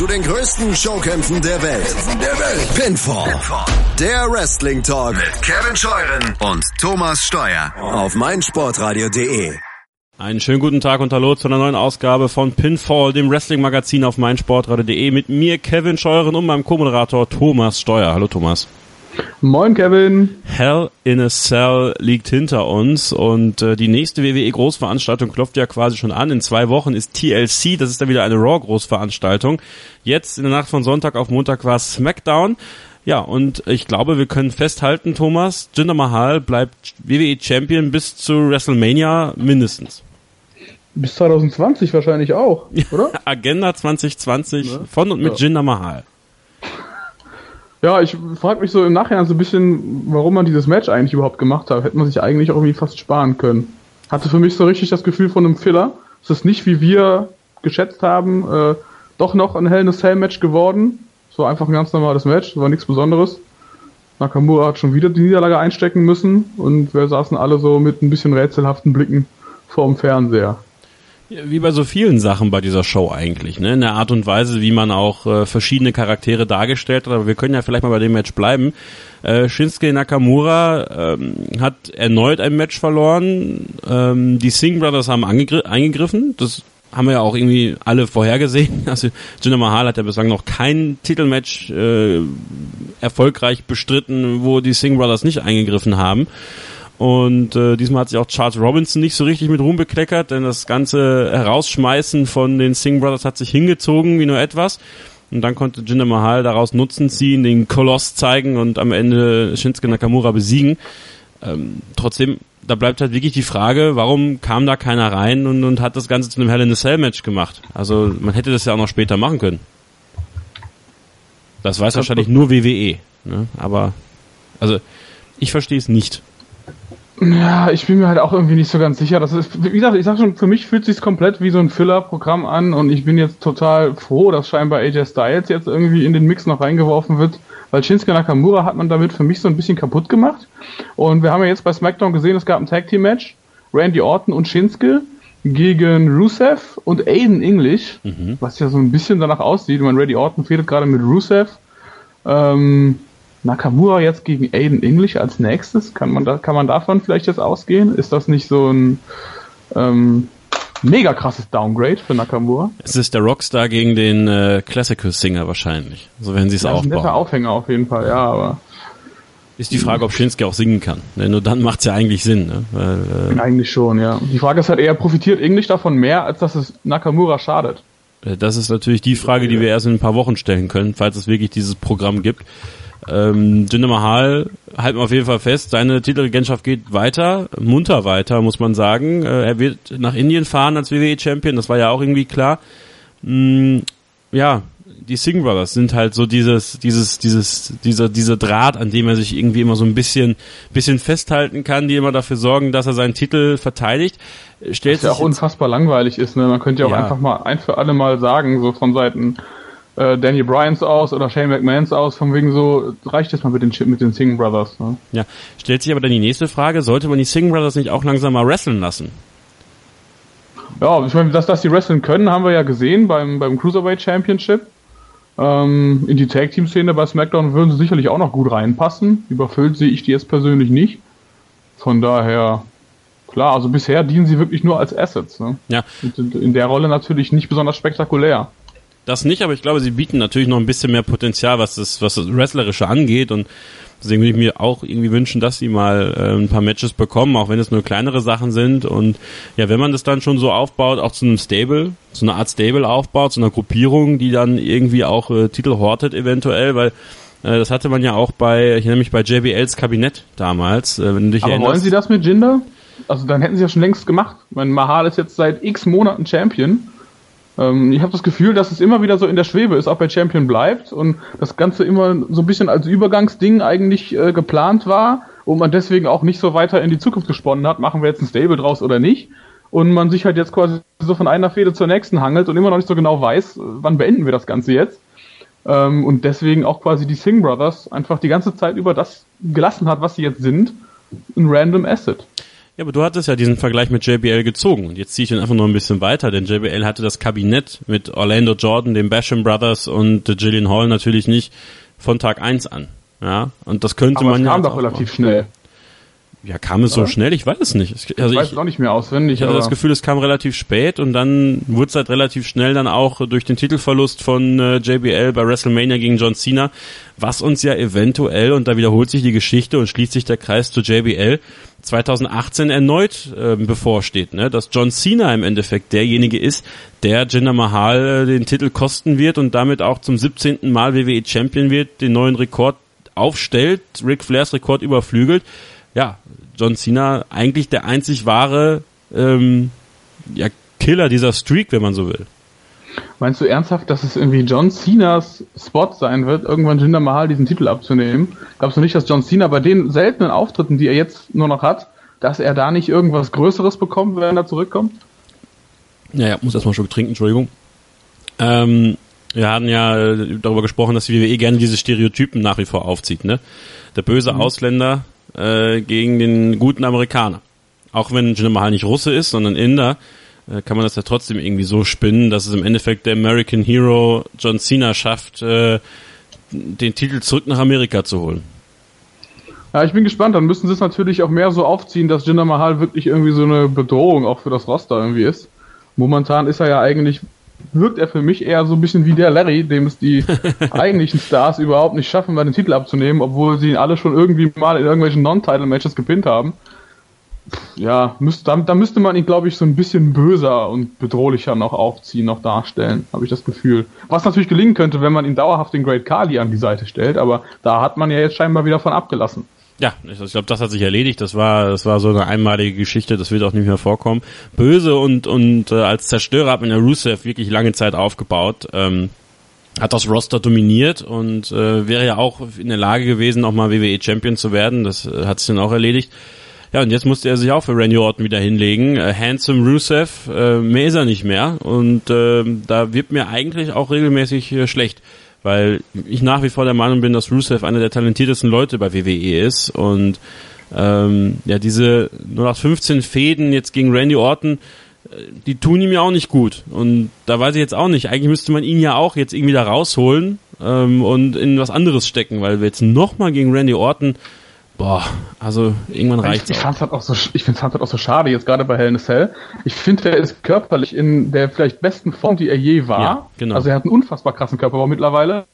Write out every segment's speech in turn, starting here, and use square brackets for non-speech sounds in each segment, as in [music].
zu den größten Showkämpfen der Welt. Der Welt. Pinfall. Pinfall. Der Wrestling Talk mit Kevin Scheuren und Thomas Steuer auf meinsportradio.de. Einen schönen guten Tag und hallo zu einer neuen Ausgabe von Pinfall, dem Wrestling-Magazin auf meinsportradio.de mit mir Kevin Scheuren und meinem Co-Moderator Thomas Steuer. Hallo Thomas. Moin Kevin. Hell in a Cell liegt hinter uns und äh, die nächste WWE Großveranstaltung klopft ja quasi schon an. In zwei Wochen ist TLC, das ist dann wieder eine Raw Großveranstaltung. Jetzt in der Nacht von Sonntag auf Montag war SmackDown. Ja, und ich glaube, wir können festhalten, Thomas, Jinder Mahal bleibt WWE Champion bis zu WrestleMania mindestens. Bis 2020 wahrscheinlich auch, oder? [laughs] Agenda 2020 ja. von und mit ja. Jinder Mahal. Ja, ich frage mich so im Nachhinein so ein bisschen, warum man dieses Match eigentlich überhaupt gemacht hat. Hätte man sich eigentlich auch irgendwie fast sparen können. Hatte für mich so richtig das Gefühl von einem Filler. Es ist nicht, wie wir geschätzt haben, äh, doch noch ein Hell in a Cell Match geworden. Es war einfach ein ganz normales Match, war nichts Besonderes. Nakamura hat schon wieder die Niederlage einstecken müssen und wir saßen alle so mit ein bisschen rätselhaften Blicken vorm Fernseher. Wie bei so vielen Sachen bei dieser Show eigentlich, ne? In der Art und Weise, wie man auch äh, verschiedene Charaktere dargestellt hat. Aber wir können ja vielleicht mal bei dem Match bleiben. Äh, Shinsuke Nakamura ähm, hat erneut ein Match verloren. Ähm, die Singh Brothers haben eingegriffen. Das haben wir ja auch irgendwie alle vorhergesehen. [laughs] Also Jinder Mahal hat ja bislang noch kein Titelmatch äh, erfolgreich bestritten, wo die Singh Brothers nicht eingegriffen haben. Und äh, diesmal hat sich auch Charles Robinson nicht so richtig mit Ruhm bekleckert, denn das ganze Herausschmeißen von den Singh Brothers hat sich hingezogen wie nur etwas. Und dann konnte Jinder Mahal daraus Nutzen ziehen, den Koloss zeigen und am Ende Shinsuke Nakamura besiegen. Ähm, trotzdem, da bleibt halt wirklich die Frage, warum kam da keiner rein und, und hat das Ganze zu einem Hell in a Cell Match gemacht? Also man hätte das ja auch noch später machen können. Das weiß wahrscheinlich nur WWE. Ne? Aber, also, ich verstehe es nicht. Ja, ich bin mir halt auch irgendwie nicht so ganz sicher. Das ist, wie gesagt, ich sag schon, für mich fühlt sich komplett wie so ein Filler-Programm an und ich bin jetzt total froh, dass scheinbar AJ Styles jetzt irgendwie in den Mix noch reingeworfen wird, weil Shinsuke Nakamura hat man damit für mich so ein bisschen kaputt gemacht. Und wir haben ja jetzt bei SmackDown gesehen, es gab ein Tag Team Match, Randy Orton und Shinsuke gegen Rusev und Aiden English, mhm. was ja so ein bisschen danach aussieht. Man Randy Orton fehlt gerade mit Rusev. Ähm, Nakamura jetzt gegen Aiden English als nächstes? Kann man, da, kann man davon vielleicht jetzt ausgehen? Ist das nicht so ein ähm, mega krasses Downgrade für Nakamura? Es ist der Rockstar gegen den äh, Classical Singer wahrscheinlich. So werden sie es aufbauen. Ein netter Aufhänger auf jeden Fall, ja, aber. Ist die Frage, ob Shinsuke auch singen kann. Denn nur dann macht es ja eigentlich Sinn. Ne? Weil, äh, eigentlich schon, ja. Die Frage ist halt eher, profitiert English davon mehr, als dass es Nakamura schadet? Äh, das ist natürlich die Frage, die wir erst in ein paar Wochen stellen können, falls es wirklich dieses Programm gibt. Ähm, Jinder Mahal halten wir auf jeden Fall fest, seine Titelregentschaft geht weiter, munter weiter, muss man sagen. Äh, er wird nach Indien fahren als WWE-Champion, das war ja auch irgendwie klar. Mm, ja, die Singh Brothers sind halt so dieses, dieses, dieses, dieser, dieser Draht, an dem er sich irgendwie immer so ein bisschen, bisschen festhalten kann, die immer dafür sorgen, dass er seinen Titel verteidigt. Stellt Was ja auch unfassbar langweilig ist, ne? Man könnte ja auch ja. einfach mal ein für alle Mal sagen, so von Seiten äh, Danny Bryans aus oder Shane McMahons aus, von wegen so, reicht es mal mit den, mit den Singh Brothers. Ne? Ja, stellt sich aber dann die nächste Frage, sollte man die Singh Brothers nicht auch langsam mal wresteln lassen? Ja, ich meine, dass, dass die wresteln können, haben wir ja gesehen beim, beim Cruiserweight Championship. Ähm, in die Tag-Team-Szene bei SmackDown würden sie sicherlich auch noch gut reinpassen. Überfüllt sehe ich die jetzt persönlich nicht. Von daher, klar, also bisher dienen sie wirklich nur als Assets. Ne? Ja. Und in der Rolle natürlich nicht besonders spektakulär das nicht, aber ich glaube, sie bieten natürlich noch ein bisschen mehr Potenzial, was das, was das Wrestlerische angeht und deswegen würde ich mir auch irgendwie wünschen, dass sie mal äh, ein paar Matches bekommen, auch wenn es nur kleinere Sachen sind und ja, wenn man das dann schon so aufbaut, auch zu einem Stable, zu einer Art Stable aufbaut, zu einer Gruppierung, die dann irgendwie auch äh, Titel hortet eventuell, weil äh, das hatte man ja auch bei, ich nämlich bei JBLs Kabinett damals, äh, wenn du dich Aber erinnerst. wollen sie das mit Jinder? Also dann hätten sie ja schon längst gemacht. Mein Mahal ist jetzt seit x Monaten Champion ähm, ich habe das Gefühl, dass es immer wieder so in der Schwebe ist, ob er Champion bleibt und das Ganze immer so ein bisschen als Übergangsding eigentlich äh, geplant war und man deswegen auch nicht so weiter in die Zukunft gesponnen hat, machen wir jetzt ein Stable draus oder nicht. Und man sich halt jetzt quasi so von einer Fehde zur nächsten hangelt und immer noch nicht so genau weiß, wann beenden wir das Ganze jetzt. Ähm, und deswegen auch quasi die Singh Brothers einfach die ganze Zeit über das gelassen hat, was sie jetzt sind, ein random Asset. Ja, aber du hattest ja diesen Vergleich mit JBL gezogen und jetzt ziehe ich ihn einfach noch ein bisschen weiter, denn JBL hatte das Kabinett mit Orlando Jordan, den Basham Brothers und Gillian Hall natürlich nicht von Tag eins an. Ja, und das könnte Aber man es ja kam doch relativ machen. schnell. Ja, kam es so schnell? Ich weiß es nicht. Also ich weiß ich, es auch nicht mehr auswendig. ich hatte das Gefühl, es kam relativ spät und dann wurde es halt relativ schnell dann auch durch den Titelverlust von äh, JBL bei WrestleMania gegen John Cena, was uns ja eventuell, und da wiederholt sich die Geschichte und schließt sich der Kreis zu JBL, 2018 erneut äh, bevorsteht, ne? dass John Cena im Endeffekt derjenige ist, der Jinder Mahal äh, den Titel kosten wird und damit auch zum 17. Mal WWE Champion wird, den neuen Rekord aufstellt, Ric Flairs Rekord überflügelt. Ja, John Cena eigentlich der einzig wahre ähm, ja, Killer dieser Streak, wenn man so will. Meinst du ernsthaft, dass es irgendwie John Cenas Spot sein wird, irgendwann Jinder Mahal diesen Titel abzunehmen? Glaubst du nicht, dass John Cena bei den seltenen Auftritten, die er jetzt nur noch hat, dass er da nicht irgendwas Größeres bekommt, wenn er zurückkommt? Naja, muss erstmal schon trinken, Entschuldigung. Ähm, wir hatten ja äh, darüber gesprochen, dass die WWE gerne diese Stereotypen nach wie vor aufzieht, ne? Der böse Ausländer äh, gegen den guten Amerikaner. Auch wenn Jinder Mahal nicht Russe ist, sondern Inder, kann man das ja trotzdem irgendwie so spinnen, dass es im Endeffekt der American Hero John Cena schafft, äh, den Titel zurück nach Amerika zu holen. Ja, ich bin gespannt. Dann müssen sie es natürlich auch mehr so aufziehen, dass Jinder Mahal wirklich irgendwie so eine Bedrohung auch für das Roster irgendwie ist. Momentan ist er ja eigentlich, wirkt er für mich eher so ein bisschen wie der Larry, dem es die [laughs] eigentlichen Stars überhaupt nicht schaffen, mal den Titel abzunehmen, obwohl sie ihn alle schon irgendwie mal in irgendwelchen Non-Title-Matches gepinnt haben. Ja, müsste, da, da müsste man ihn, glaube ich, so ein bisschen böser und bedrohlicher noch aufziehen, noch darstellen, habe ich das Gefühl. Was natürlich gelingen könnte, wenn man ihn dauerhaft den Great Kali an die Seite stellt, aber da hat man ja jetzt scheinbar wieder von abgelassen. Ja, ich, ich glaube, das hat sich erledigt. Das war, das war so eine einmalige Geschichte. Das wird auch nicht mehr vorkommen. Böse und und äh, als Zerstörer hat man ja Rusev wirklich lange Zeit aufgebaut. Ähm, hat das Roster dominiert und äh, wäre ja auch in der Lage gewesen, auch mal WWE Champion zu werden. Das äh, hat sich dann auch erledigt. Ja, und jetzt musste er sich auch für Randy Orton wieder hinlegen. Äh, Handsome Rusev, äh, mehr ist er nicht mehr. Und äh, da wird mir eigentlich auch regelmäßig äh, schlecht. Weil ich nach wie vor der Meinung bin, dass Rusev einer der talentiertesten Leute bei WWE ist. Und ähm, ja, diese 0815 Fäden jetzt gegen Randy Orton, äh, die tun ihm ja auch nicht gut. Und da weiß ich jetzt auch nicht. Eigentlich müsste man ihn ja auch jetzt irgendwie da rausholen ähm, und in was anderes stecken, weil wir jetzt nochmal gegen Randy Orton, boah, also irgendwann reicht's ich, ich fand's halt auch so, ich find's halt auch so schade jetzt gerade bei Hell in a Cell. Ich finde, er ist körperlich in der vielleicht besten Form, die er je war. Ja, genau. Also er hat einen unfassbar krassen Körperbau mittlerweile.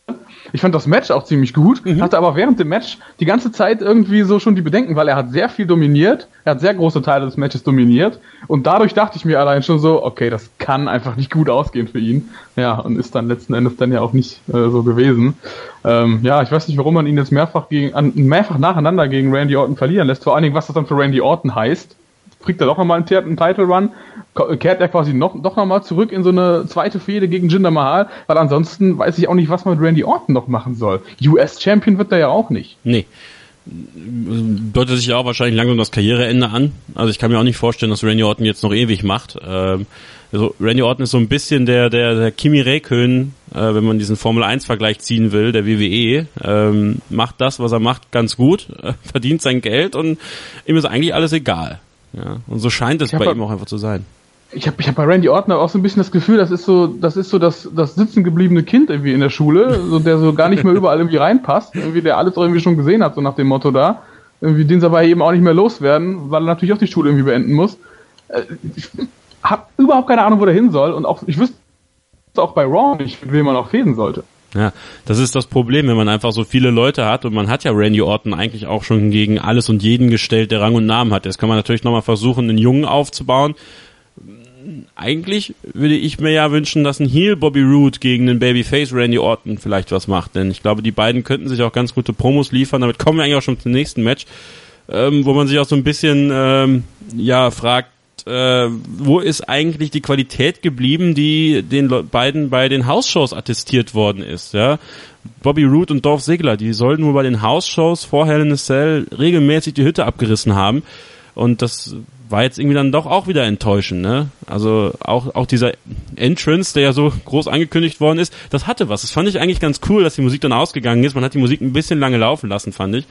Ich fand das Match auch ziemlich gut, Mhm. hatte aber während dem Match die ganze Zeit irgendwie so schon die Bedenken, weil er hat sehr viel dominiert, er hat sehr große Teile des Matches dominiert und dadurch dachte ich mir allein schon so, okay, das kann einfach nicht gut ausgehen für ihn. Ja, und ist dann letzten Endes dann ja auch nicht äh, so gewesen. Ähm, ja, ich weiß nicht, warum man ihn jetzt mehrfach gegen, an, mehrfach nacheinander gegen Randy Orton verlieren lässt. Vor allen Dingen, was das dann für Randy Orton heißt. Kriegt er doch nochmal einen, einen Title Run, kehrt er quasi noch, doch nochmal zurück in so eine zweite Fehde gegen Jinder Mahal, weil ansonsten weiß ich auch nicht, was man mit Randy Orton noch machen soll. US Champion wird er ja auch nicht. Nee. Deutet sich ja auch wahrscheinlich langsam das Karriereende an. Also ich kann mir auch nicht vorstellen, dass Randy Orton jetzt noch ewig macht. Ähm, also Randy Orton ist so ein bisschen der, der, der Kimi Räikkönen, äh, wenn man diesen Formel-1-Vergleich ziehen will, der WWE. Ähm, macht das, was er macht, ganz gut, äh, [laughs] verdient sein Geld und ihm ist eigentlich alles egal. Ja, und so scheint es hab bei ihm auch einfach zu sein. Ich habe ich hab bei Randy Orton auch so ein bisschen das Gefühl, das ist so, das ist so das, das sitzen gebliebene Kind irgendwie in der Schule, so der so gar nicht mehr überall irgendwie reinpasst, irgendwie der alles irgendwie schon gesehen hat, so nach dem Motto da, irgendwie den sie aber eben auch nicht mehr loswerden, weil er natürlich auch die Schule irgendwie beenden muss. Äh, Ich habe überhaupt keine Ahnung, wo der hin soll und auch ich wüsste auch bei Raw nicht, mit wem man auch fäden sollte. Ja, das ist das Problem, wenn man einfach so viele Leute hat und man hat ja Randy Orton eigentlich auch schon gegen alles und jeden gestellt, der Rang und Namen hat. Jetzt kann man natürlich nochmal versuchen, einen Jungen aufzubauen. Eigentlich würde ich mir ja wünschen, dass ein Heel Bobby Roode gegen den Babyface Randy Orton vielleicht was macht, denn ich glaube, die beiden könnten sich auch ganz gute Promos liefern. Damit kommen wir eigentlich auch schon zum nächsten Match, ähm, wo man sich auch so ein bisschen ähm, ja fragt, äh, wo ist eigentlich die Qualität geblieben, die den Le beiden bei den House-Shows attestiert worden ist, ja? Bobby Roode und Dolph Ziggler, die sollten wohl bei den House-Shows vor Hell in a Cell regelmäßig die Hütte abgerissen haben. Und das war jetzt irgendwie dann doch auch wieder enttäuschend, ne? Also auch, auch dieser Entrance, der ja so groß angekündigt worden ist, das hatte was. Das fand ich eigentlich ganz cool, dass die Musik dann ausgegangen ist. Man hat die Musik ein bisschen lange laufen lassen, fand ich.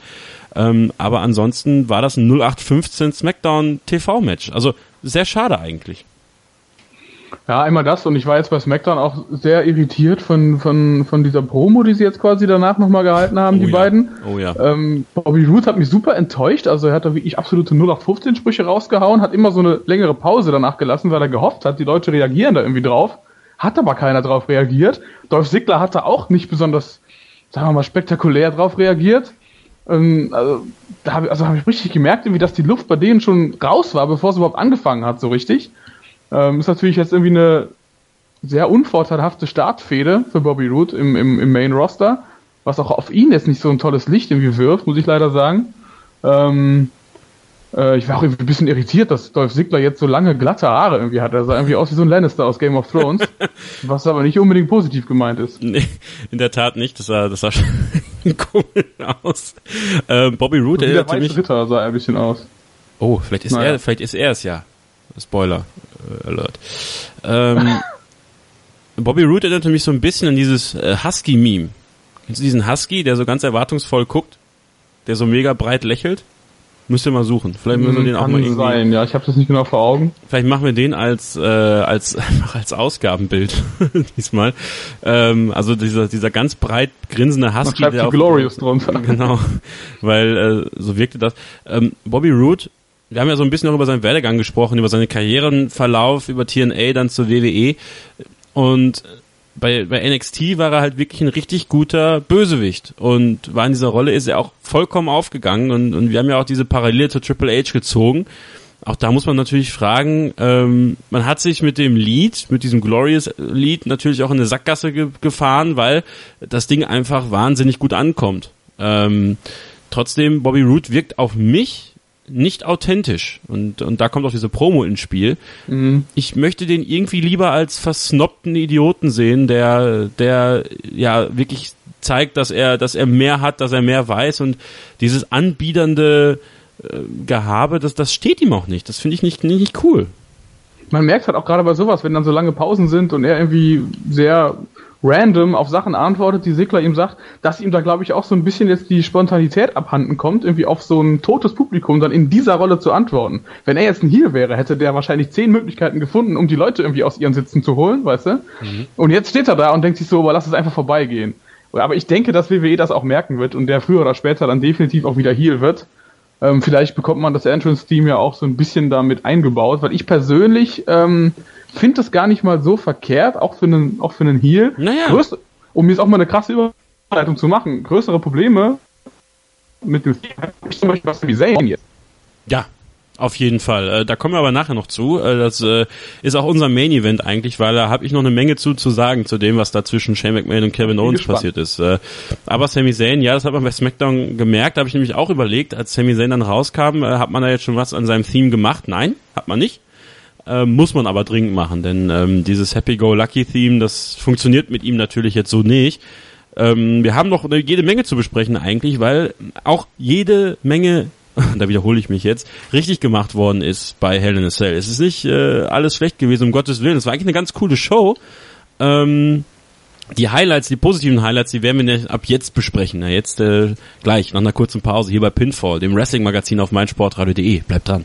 Ähm, aber ansonsten war das ein 0815 SmackDown TV-Match. Also sehr schade eigentlich. Ja, einmal das und ich war jetzt bei SmackDown auch sehr irritiert von, von, von dieser Promo, die sie jetzt quasi danach nochmal gehalten haben, Oh die ja. beiden. Oh ja. Ähm, Bobby Roode hat mich super enttäuscht, also er hat da wirklich absolute 0815 Sprüche rausgehauen, hat immer so eine längere Pause danach gelassen, weil er gehofft hat, die Leute reagieren da irgendwie drauf. Hat aber keiner drauf reagiert. Dolph Ziggler hat da auch nicht besonders, sagen wir mal, spektakulär drauf reagiert. Ähm, also da habe also hab ich richtig gemerkt, irgendwie, dass die Luft bei denen schon raus war, bevor es überhaupt angefangen hat, so richtig. Ähm, ist natürlich jetzt irgendwie eine sehr unvorteilhafte Startfehde für Bobby Roode im, im, im Main Roster, was auch auf ihn jetzt nicht so ein tolles Licht irgendwie wirft, muss ich leider sagen. Ähm, äh, ich war auch irgendwie ein bisschen irritiert, dass Dolph Ziggler jetzt so lange glatte Haare irgendwie hat. Er sah irgendwie aus wie so ein Lannister aus Game of Thrones, [laughs] was aber nicht unbedingt positiv gemeint ist. Nee, in der Tat nicht. Das sah, das sah komisch aus. Ähm, Bobby Roode der erinnerte mich. Ritter sah er ein bisschen aus. Oh, vielleicht ist Naja. er, vielleicht ist er es ja. Spoiler äh, Alert. Ähm, [laughs] Bobby Roode erinnerte mich so ein bisschen an dieses äh, Husky-Meme. Kennst du diesen Husky, der so ganz erwartungsvoll guckt, der so mega breit lächelt? Müsst ihr mal suchen. Vielleicht müssen wir den auch mal irgendwie. sein, ja, ich habe das nicht genau vor Augen. Vielleicht machen wir den als äh, als einfach [laughs] als Ausgabenbild [laughs] diesmal. Ähm, also dieser dieser ganz breit grinsende Man Husky, schreibt der auf, Glorious drunter. [laughs] Genau, weil äh, so wirkte das. Ähm, Bobby Roode, wir haben ja so ein bisschen auch über seinen Werdegang gesprochen, über seinen Karrierenverlauf, über TNA, dann zur WWE. Und bei, bei NXT war er halt wirklich ein richtig guter Bösewicht und war in dieser Rolle ist er auch vollkommen aufgegangen und, und wir haben ja auch diese Parallele zu Triple H gezogen. Auch da muss man natürlich fragen, ähm, man hat sich mit dem Lied, mit diesem Glorious Lied natürlich auch in eine Sackgasse ge gefahren, weil das Ding einfach wahnsinnig gut ankommt. Ähm, trotzdem, Bobby Roode wirkt auf mich nicht authentisch. Und, und da kommt auch diese Promo ins Spiel. Ich möchte den irgendwie lieber als versnobten Idioten sehen, der, der ja wirklich zeigt, dass er, dass er mehr hat, dass er mehr weiß und dieses anbiedernde äh, Gehabe, das, das steht ihm auch nicht. Das finde ich nicht, nicht cool. Man merkt halt auch gerade bei sowas, wenn dann so lange Pausen sind und er irgendwie sehr random auf Sachen antwortet, die Sigler ihm sagt, dass ihm da glaube ich auch so ein bisschen jetzt die Spontanität abhanden kommt, irgendwie auf so ein totes Publikum dann in dieser Rolle zu antworten. Wenn er jetzt ein Heel wäre, hätte der wahrscheinlich zehn Möglichkeiten gefunden, um die Leute irgendwie aus ihren Sitzen zu holen, weißt du? Und jetzt steht er da und denkt sich so, aber lass es einfach vorbeigehen. Aber ich denke, dass WWE das auch merken wird und der früher oder später dann definitiv auch wieder Heel wird. Ähm, vielleicht bekommt man das Entrance-Team ja auch so ein bisschen damit eingebaut, weil ich persönlich ähm, finde das gar nicht mal so verkehrt, auch für einen, auch für einen Heel. Naja. Größte, um jetzt auch mal eine krasse Überleitung zu machen, größere Probleme mit dem Team habe ich zum Beispiel was wie Zayn jetzt. Ja, auf jeden Fall. Äh, da kommen wir aber nachher noch zu. Äh, das äh, ist auch unser Main Event eigentlich, weil da habe ich noch eine Menge zu zu sagen zu dem, was da zwischen Shane McMahon und Kevin Owens gespannt. passiert ist. Aber Sami Zayn, ja, das hat man bei SmackDown gemerkt. Da habe ich nämlich auch überlegt, als Sami Zayn dann rauskam, hat man da jetzt schon was an seinem Theme gemacht? Nein, hat man nicht. Muss man aber dringend machen, denn ähm, dieses Happy-Go-Lucky-Theme, das funktioniert mit ihm natürlich jetzt so nicht. Ähm, wir haben noch jede Menge zu besprechen eigentlich, weil auch jede Menge, [laughs] da wiederhole ich mich jetzt, richtig gemacht worden ist bei Hell in a Cell. Es ist nicht äh, alles schlecht gewesen, um Gottes Willen. Es war eigentlich eine ganz coole Show. Ähm, die Highlights, die positiven Highlights, die werden wir ab jetzt besprechen. Na, jetzt äh, gleich, nach einer kurzen Pause hier bei Pinfall, dem Wrestling-Magazin auf meinsportradio.de. Bleibt dran.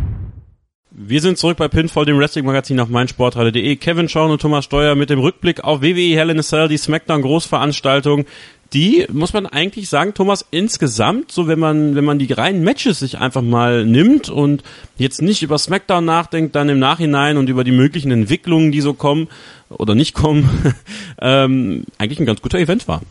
Wir sind zurück bei Pinfall, dem Wrestling-Magazin auf meinsportradio.de. Kevin Schaun und Thomas Steuer mit dem Rückblick auf WWE Hell in a Cell, die Smackdown-Großveranstaltung. Die, muss man eigentlich sagen, Thomas, insgesamt, so wenn man, wenn man die reinen Matches sich einfach mal nimmt und jetzt nicht über Smackdown nachdenkt, dann im Nachhinein und über die möglichen Entwicklungen, die so kommen oder nicht kommen, [laughs] ähm, eigentlich ein ganz guter Event war.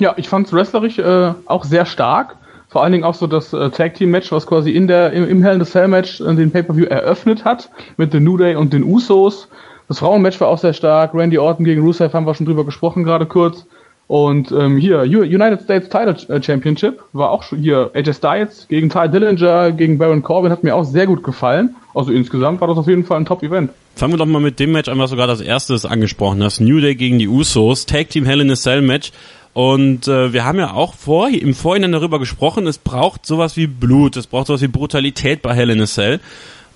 Ja, ich fand es wrestlerisch äh, auch sehr stark. Vor allen Dingen auch so das äh, Tag Team Match, was quasi in der im, im Hell in the Cell Match äh, den Pay-per-View eröffnet hat mit The New Day und den Usos. Das Frauenmatch war auch sehr stark. Randy Orton gegen Rusev haben wir schon drüber gesprochen gerade kurz. Und ähm, hier United States Title äh, Championship war auch schon hier AJ Styles gegen Ty Dillinger gegen Baron Corbin hat mir auch sehr gut gefallen. Also insgesamt war das auf jeden Fall ein Top-Event. Fangen wir doch mal mit dem Match an, was sogar das erste ist angesprochen hast. New Day gegen die Usos, Tag Team Hell in a Cell Match. Und äh, wir haben ja auch vor, im Vorhinein darüber gesprochen, es braucht sowas wie Blut, es braucht sowas wie Brutalität bei Hell in a Cell.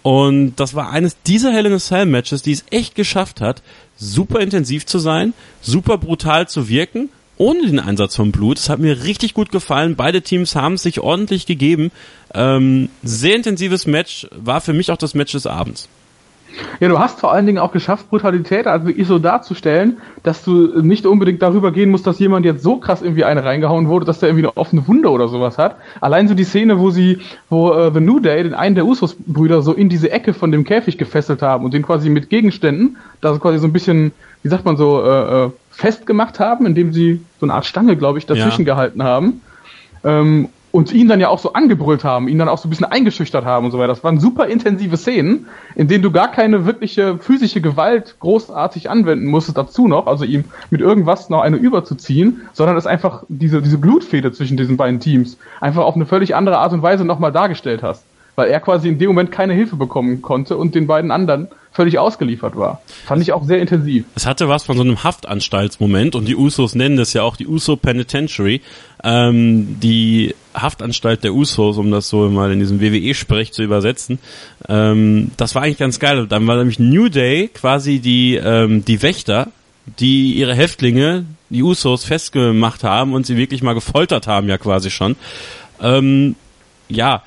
Und das war eines dieser Hell in a Cell Matches, die es echt geschafft hat, super intensiv zu sein, super brutal zu wirken, ohne den Einsatz von Blut. Das hat mir richtig gut gefallen. Beide Teams haben es sich ordentlich gegeben. Ähm, sehr intensives Match, war für mich auch das Match des Abends. Ja, du hast vor allen Dingen auch geschafft, Brutalität also wirklich so darzustellen, dass du nicht unbedingt darüber gehen musst, dass jemand jetzt so krass irgendwie eine reingehauen wurde, dass der irgendwie eine offene Wunde oder sowas hat. Allein so die Szene, wo sie, wo äh, The New Day den einen der Usos-Brüder so in diese Ecke von dem Käfig gefesselt haben und den quasi mit Gegenständen, da quasi so ein bisschen, wie sagt man so, äh, äh, festgemacht haben, indem sie so eine Art Stange, glaube ich, dazwischen ja. gehalten haben. Ähm, und ihn dann ja auch so angebrüllt haben, ihn dann auch so ein bisschen eingeschüchtert haben und so weiter. Das waren super intensive Szenen, in denen du gar keine wirkliche physische Gewalt großartig anwenden musstest dazu noch, also ihm mit irgendwas noch eine überzuziehen, sondern es einfach diese, diese Blutfede zwischen diesen beiden Teams einfach auf eine völlig andere Art und Weise nochmal dargestellt hast. Weil er quasi in dem Moment keine Hilfe bekommen konnte und den beiden anderen völlig ausgeliefert war. Fand ich auch sehr intensiv. Es hatte was von so einem Haftanstaltsmoment und die Usos nennen das ja auch die Uso Penitentiary. Ähm, die Haftanstalt der Usos, um das so mal in diesem WWE-Sprech zu übersetzen. Ähm, das war eigentlich ganz geil. Dann war nämlich New Day quasi die, ähm, die Wächter, die ihre Häftlinge, die Usos, festgemacht haben und sie wirklich mal gefoltert haben, ja quasi schon. Ähm, ja,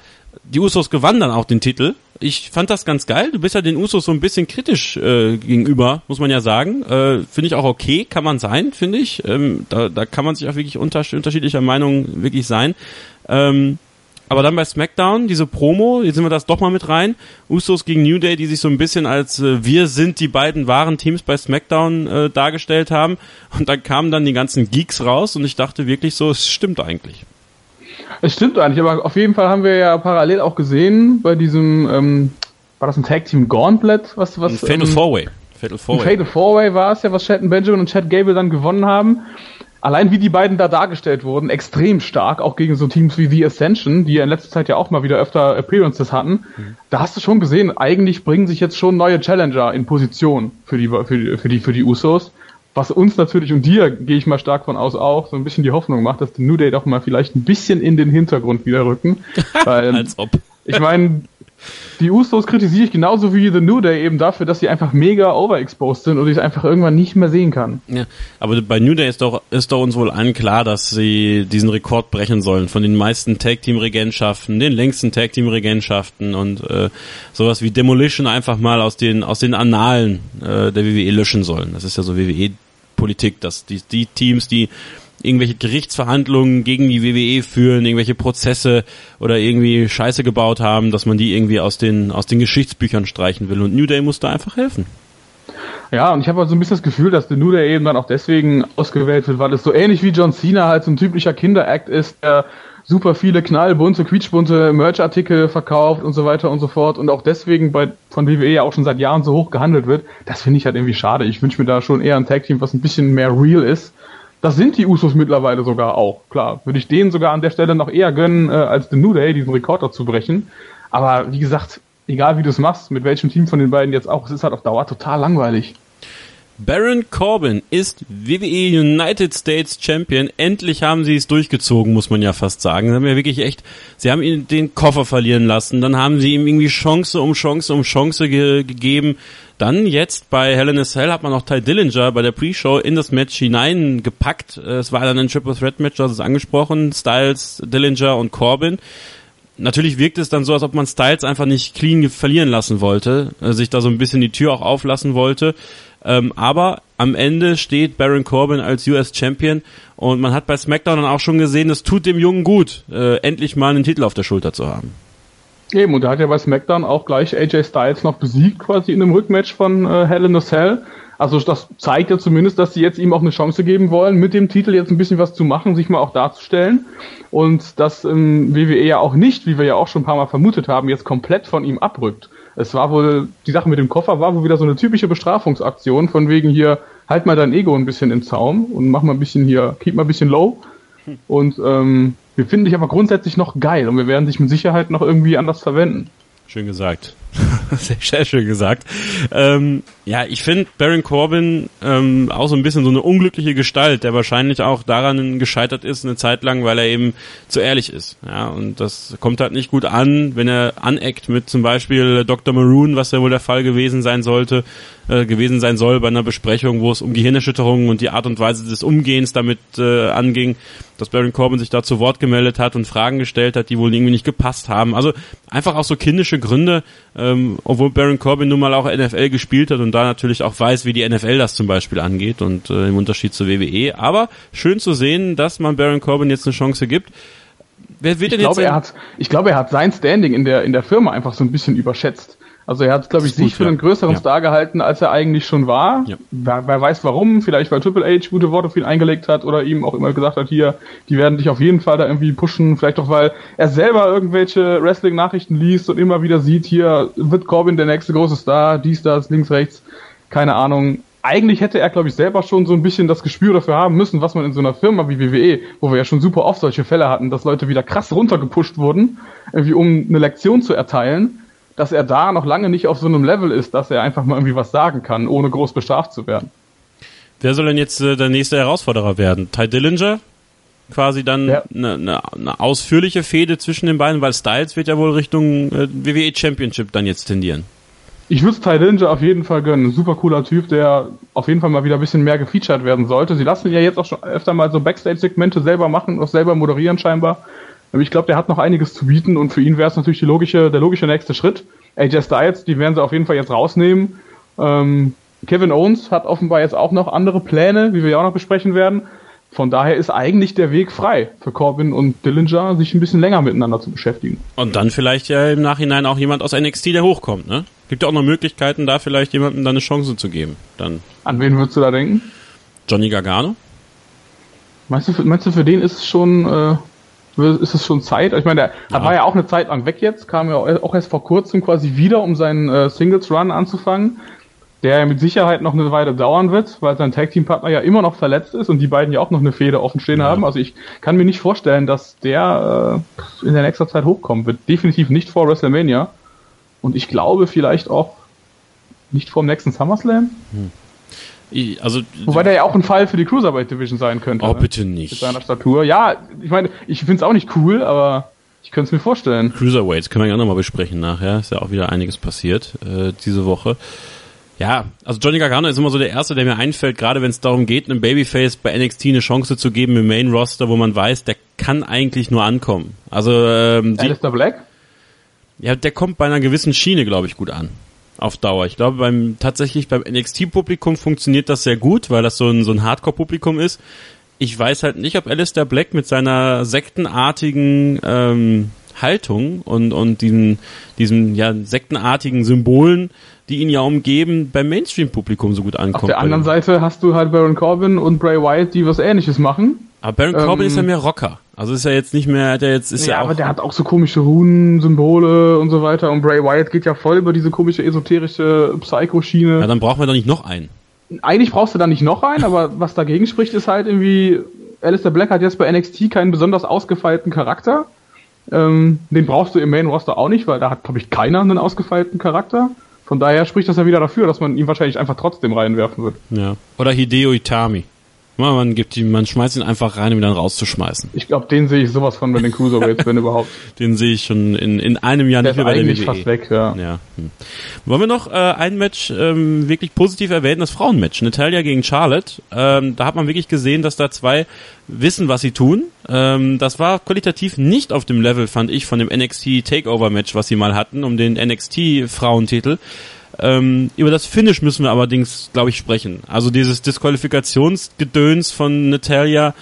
die Usos gewannen dann auch den Titel. Ich fand das ganz geil. Du bist ja den Usos so ein bisschen kritisch äh, gegenüber, muss man ja sagen. Äh, finde ich auch okay, kann man sein, finde ich. Ähm, da, da kann man sich auch wirklich unter, unterschiedlicher Meinung wirklich sein. Ähm, aber dann bei SmackDown, diese Promo, jetzt sind wir das doch mal mit rein. Usos gegen New Day, die sich so ein bisschen als äh, wir sind die beiden wahren Teams bei SmackDown äh, dargestellt haben. Und dann kamen dann die ganzen Geeks raus und ich dachte wirklich so, es stimmt eigentlich. Es stimmt eigentlich, aber auf jeden Fall haben wir ja parallel auch gesehen bei diesem, ähm, war das ein Tag Team Gauntlet? Was, was, Fatal ähm, Four-Way. Fatal Four-Way. Fatal Four-Way war es ja, was Chad Benjamin und Chad Gable dann gewonnen haben. Allein wie die beiden da dargestellt wurden, extrem stark, auch gegen so Teams wie The Ascension, die ja in letzter Zeit ja auch mal wieder öfter Appearances hatten. Mhm. Da hast du schon gesehen, eigentlich bringen sich jetzt schon neue Challenger in Position für die, für die, für die, für die Usos was uns natürlich und dir, gehe ich mal stark von aus, auch so ein bisschen die Hoffnung macht, dass die New Day doch mal vielleicht ein bisschen in den Hintergrund wieder rücken. [laughs] Weil, Als ob. Ich meine, die Usos kritisiere ich genauso wie The New Day eben dafür, dass sie einfach mega overexposed sind und ich es einfach irgendwann nicht mehr sehen kann. Ja, aber bei New Day ist doch, ist doch uns wohl allen klar, dass sie diesen Rekord brechen sollen von den meisten Tag Team Regentschaften, den längsten Tag Team Regentschaften und äh, sowas wie Demolition einfach mal aus den aus den Annalen äh, der WWE löschen sollen. Das ist ja so WWE Politik, dass die, die Teams, die irgendwelche Gerichtsverhandlungen gegen die WWE führen, irgendwelche Prozesse oder irgendwie Scheiße gebaut haben, dass man die irgendwie aus den, aus den Geschichtsbüchern streichen will. Und New Day muss da einfach helfen. Ja, und ich habe halt so ein bisschen das Gefühl, dass der New Day eben dann auch deswegen ausgewählt wird, weil es so ähnlich wie John Cena halt so ein typischer Kinderact ist, der super viele knallbunte, quietschbunte Merch-Artikel verkauft und so weiter und so fort und auch deswegen bei von WWE ja auch schon seit Jahren so hoch gehandelt wird, das finde ich halt irgendwie schade. Ich wünsche mir da schon eher ein Tag-Team, was ein bisschen mehr real ist. Das sind die Usos mittlerweile sogar auch, klar. Würde ich denen sogar an der Stelle noch eher gönnen, äh, als The New Day diesen Rekord zu brechen. Aber wie gesagt, egal wie du es machst, mit welchem Team von den beiden jetzt auch, es ist halt auf Dauer total langweilig. Baron Corbin ist WWE United States Champion. Endlich haben sie es durchgezogen, muss man ja fast sagen. Sie haben ja wirklich echt, sie haben ihn den Koffer verlieren lassen, dann haben sie ihm irgendwie Chance um Chance um Chance ge gegeben. Dann jetzt bei Hell in hat man auch Ty Dillinger bei der Pre-Show in das Match hineingepackt. Es war dann ein Triple Threat Match, das ist angesprochen. Styles, Dillinger und Corbin natürlich wirkt es dann so, als ob man Styles einfach nicht clean verlieren lassen wollte, äh, sich da so ein bisschen die Tür auch auflassen wollte. Ähm, aber am Ende steht Baron Corbin als US Champion und man hat bei SmackDown dann auch schon gesehen, es tut dem Jungen gut, äh, endlich mal einen Titel auf der Schulter zu haben. Eben, und da hat ja bei SmackDown auch gleich AJ Styles noch besiegt, quasi in einem Rückmatch von äh, Hell in a Cell. Also das zeigt ja zumindest, dass sie jetzt ihm auch eine Chance geben wollen, mit dem Titel jetzt ein bisschen was zu machen, sich mal auch darzustellen. Und dass ähm, WWE ja auch nicht, wie wir ja auch schon ein paar Mal vermutet haben, jetzt komplett von ihm abrückt. Es war wohl, die Sache mit dem Koffer war wohl wieder so eine typische Bestrafungsaktion, von wegen hier, halt mal dein Ego ein bisschen im Zaum und mach mal ein bisschen hier, keep mal ein bisschen low. Und ähm, wir finden dich aber grundsätzlich noch geil und wir werden dich mit Sicherheit noch irgendwie anders verwenden. Schön gesagt. [laughs] sehr, sehr schön gesagt. Ähm, ja, ich finde Baron Corbin ähm, auch so ein bisschen so eine unglückliche Gestalt, der wahrscheinlich auch daran gescheitert ist eine Zeit lang, weil er eben zu ehrlich ist. Ja, und das kommt halt nicht gut an, wenn er aneckt mit zum Beispiel Dr. Maroon, was ja wohl der Fall gewesen sein sollte, äh, gewesen sein soll bei einer Besprechung, wo es um Gehirnerschütterungen und die Art und Weise des Umgehens damit äh, anging, dass Baron Corbin sich da zu Wort gemeldet hat und Fragen gestellt hat, die wohl irgendwie nicht gepasst haben. Also einfach auch so kindische Gründe, ähm, obwohl Baron Corbin nun mal auch NFL gespielt hat und da natürlich auch weiß, wie die NFL das zum Beispiel angeht und äh, im Unterschied zur WWE. Aber schön zu sehen, dass man Baron Corbin jetzt eine Chance gibt. Wer wird ich denn glaube, jetzt er hat, ich glaube, er hat sein Standing in der, in der Firma einfach so ein bisschen überschätzt. Also er hat, glaube ich, sich für einen größeren ja. Star gehalten, als er eigentlich schon war. Ja. Wer, wer, weiß warum, vielleicht weil Triple H gute Worte für ihn eingelegt hat oder ihm auch immer gesagt hat, hier, die werden dich auf jeden Fall da irgendwie pushen. Vielleicht auch, weil er selber irgendwelche Wrestling-Nachrichten liest und immer wieder sieht, hier wird Corbin der nächste große Star, dies, das, links, rechts, keine Ahnung. Eigentlich hätte er, glaube ich, selber schon so ein bisschen das Gespür dafür haben müssen, was man in so einer Firma wie WWE, wo wir ja schon super oft solche Fälle hatten, dass Leute wieder krass runtergepusht wurden, irgendwie um eine Lektion zu erteilen dass er da noch lange nicht auf so einem Level ist, dass er einfach mal irgendwie was sagen kann, ohne groß bestraft zu werden. Wer soll denn jetzt äh, der nächste Herausforderer werden? Ty Dillinger? Quasi dann eine ja. ne, ne ausführliche Fehde zwischen den beiden, weil Styles wird ja wohl Richtung äh, WWE Championship dann jetzt tendieren. Ich würde Ty Dillinger auf jeden Fall gönnen. Super cooler Typ, der auf jeden Fall mal wieder ein bisschen mehr gefeatured werden sollte. Sie lassen ja jetzt auch schon öfter mal so Backstage-Segmente selber machen, auch selber moderieren scheinbar. Ich glaube, der hat noch einiges zu bieten und für ihn wäre es natürlich logische, der logische nächste Schritt. AJ Styles, die werden sie auf jeden Fall jetzt rausnehmen. Ähm, Kevin Owens hat offenbar jetzt auch noch andere Pläne, wie wir ja auch noch besprechen werden. Von daher ist eigentlich der Weg frei für Corbin und Dillinger, sich ein bisschen länger miteinander zu beschäftigen. Und dann vielleicht ja im Nachhinein auch jemand aus NXT, der hochkommt, ne? Gibt ja auch noch Möglichkeiten, da vielleicht jemandem dann eine Chance zu geben. Dann. An wen würdest du da denken? Johnny Gargano? Meinst du, meinst du für den ist es schon äh, ist es schon Zeit. Ich meine, der ja. war ja auch eine Zeit lang weg jetzt, kam ja auch erst vor kurzem quasi wieder, um seinen äh, Singles Run anzufangen, der ja mit Sicherheit noch eine Weile dauern wird, weil sein Tag Team Partner ja immer noch verletzt ist und die beiden ja auch noch eine Fehde offen stehen ja. haben. Also ich kann mir nicht vorstellen, dass der äh, in der nächsten Zeit hochkommen wird. Definitiv nicht vor WrestleMania. Und ich glaube vielleicht auch nicht vor dem nächsten SummerSlam. Hm. Also, Wobei der ja auch ein Fall für die Cruiserweight Division sein könnte. Oh, ne? bitte nicht. Mit seiner Statur. Ja, ich meine, ich finde es auch nicht cool, aber ich könnte es mir vorstellen. Cruiserweights können wir ja nochmal besprechen nachher. Ist ja auch wieder einiges passiert äh, diese Woche. Ja, also Johnny Gargano ist immer so der Erste, der mir einfällt, gerade wenn es darum geht, einem Babyface bei NXT eine Chance zu geben im Main Roster, wo man weiß, der kann eigentlich nur ankommen. Also ähm, Alistair Black? Ja, der kommt bei einer gewissen Schiene, glaube ich, gut an auf Dauer. Ich glaube, beim tatsächlich beim NXT-Publikum funktioniert das sehr gut, weil das so ein, so ein Hardcore-Publikum ist. Ich weiß halt nicht, ob Alistair Black mit seiner sektenartigen ähm, Haltung und, und diesen, diesen ja, sektenartigen Symbolen, die ihn ja umgeben, beim Mainstream-Publikum so gut ankommt. Auf der anderen Seite hast du halt Baron Corbin und Bray Wyatt, die was ähnliches machen. Aber Baron Corbin ähm, ist ja mehr Rocker. Also ist ja jetzt nicht mehr, der jetzt ist ja, ja aber der hat auch so komische Runen-Symbole und so weiter. Und Bray Wyatt geht ja voll über diese komische esoterische Psycho-Schiene. Ja, dann brauchen wir doch nicht noch einen. Eigentlich brauchst du da nicht noch einen, aber was dagegen spricht, ist halt irgendwie, Alistair Black hat jetzt bei NXT keinen besonders ausgefeilten Charakter. Ähm, den brauchst du im Main Roster auch nicht, weil da hat, glaube ich, keiner einen ausgefeilten Charakter. Von daher spricht das ja wieder dafür, dass man ihn wahrscheinlich einfach trotzdem reinwerfen wird. Ja. Oder Hideo Itami. Man, gibt ihn, man schmeißt ihn einfach rein, um ihn dann rauszuschmeißen. Ich glaube, den sehe ich sowas von bei den Cruiserweights, wenn [laughs] überhaupt. Den sehe ich schon in, in einem Jahr Der nicht mehr bei der eigentlich WWE. fast weg, ja. Ja. Hm. Wollen wir noch äh, ein Match ähm, wirklich positiv erwähnen, das Frauenmatch, Natalia gegen Charlotte. Ähm, da hat man wirklich gesehen, dass da zwei wissen, was sie tun. Ähm, das war qualitativ nicht auf dem Level, fand ich, von dem NXT Takeover Match, was sie mal hatten, um den NXT Frauentitel. Ähm, über das Finish müssen wir allerdings, glaube ich, sprechen. Also dieses Disqualifikationsgedöns von Natalia,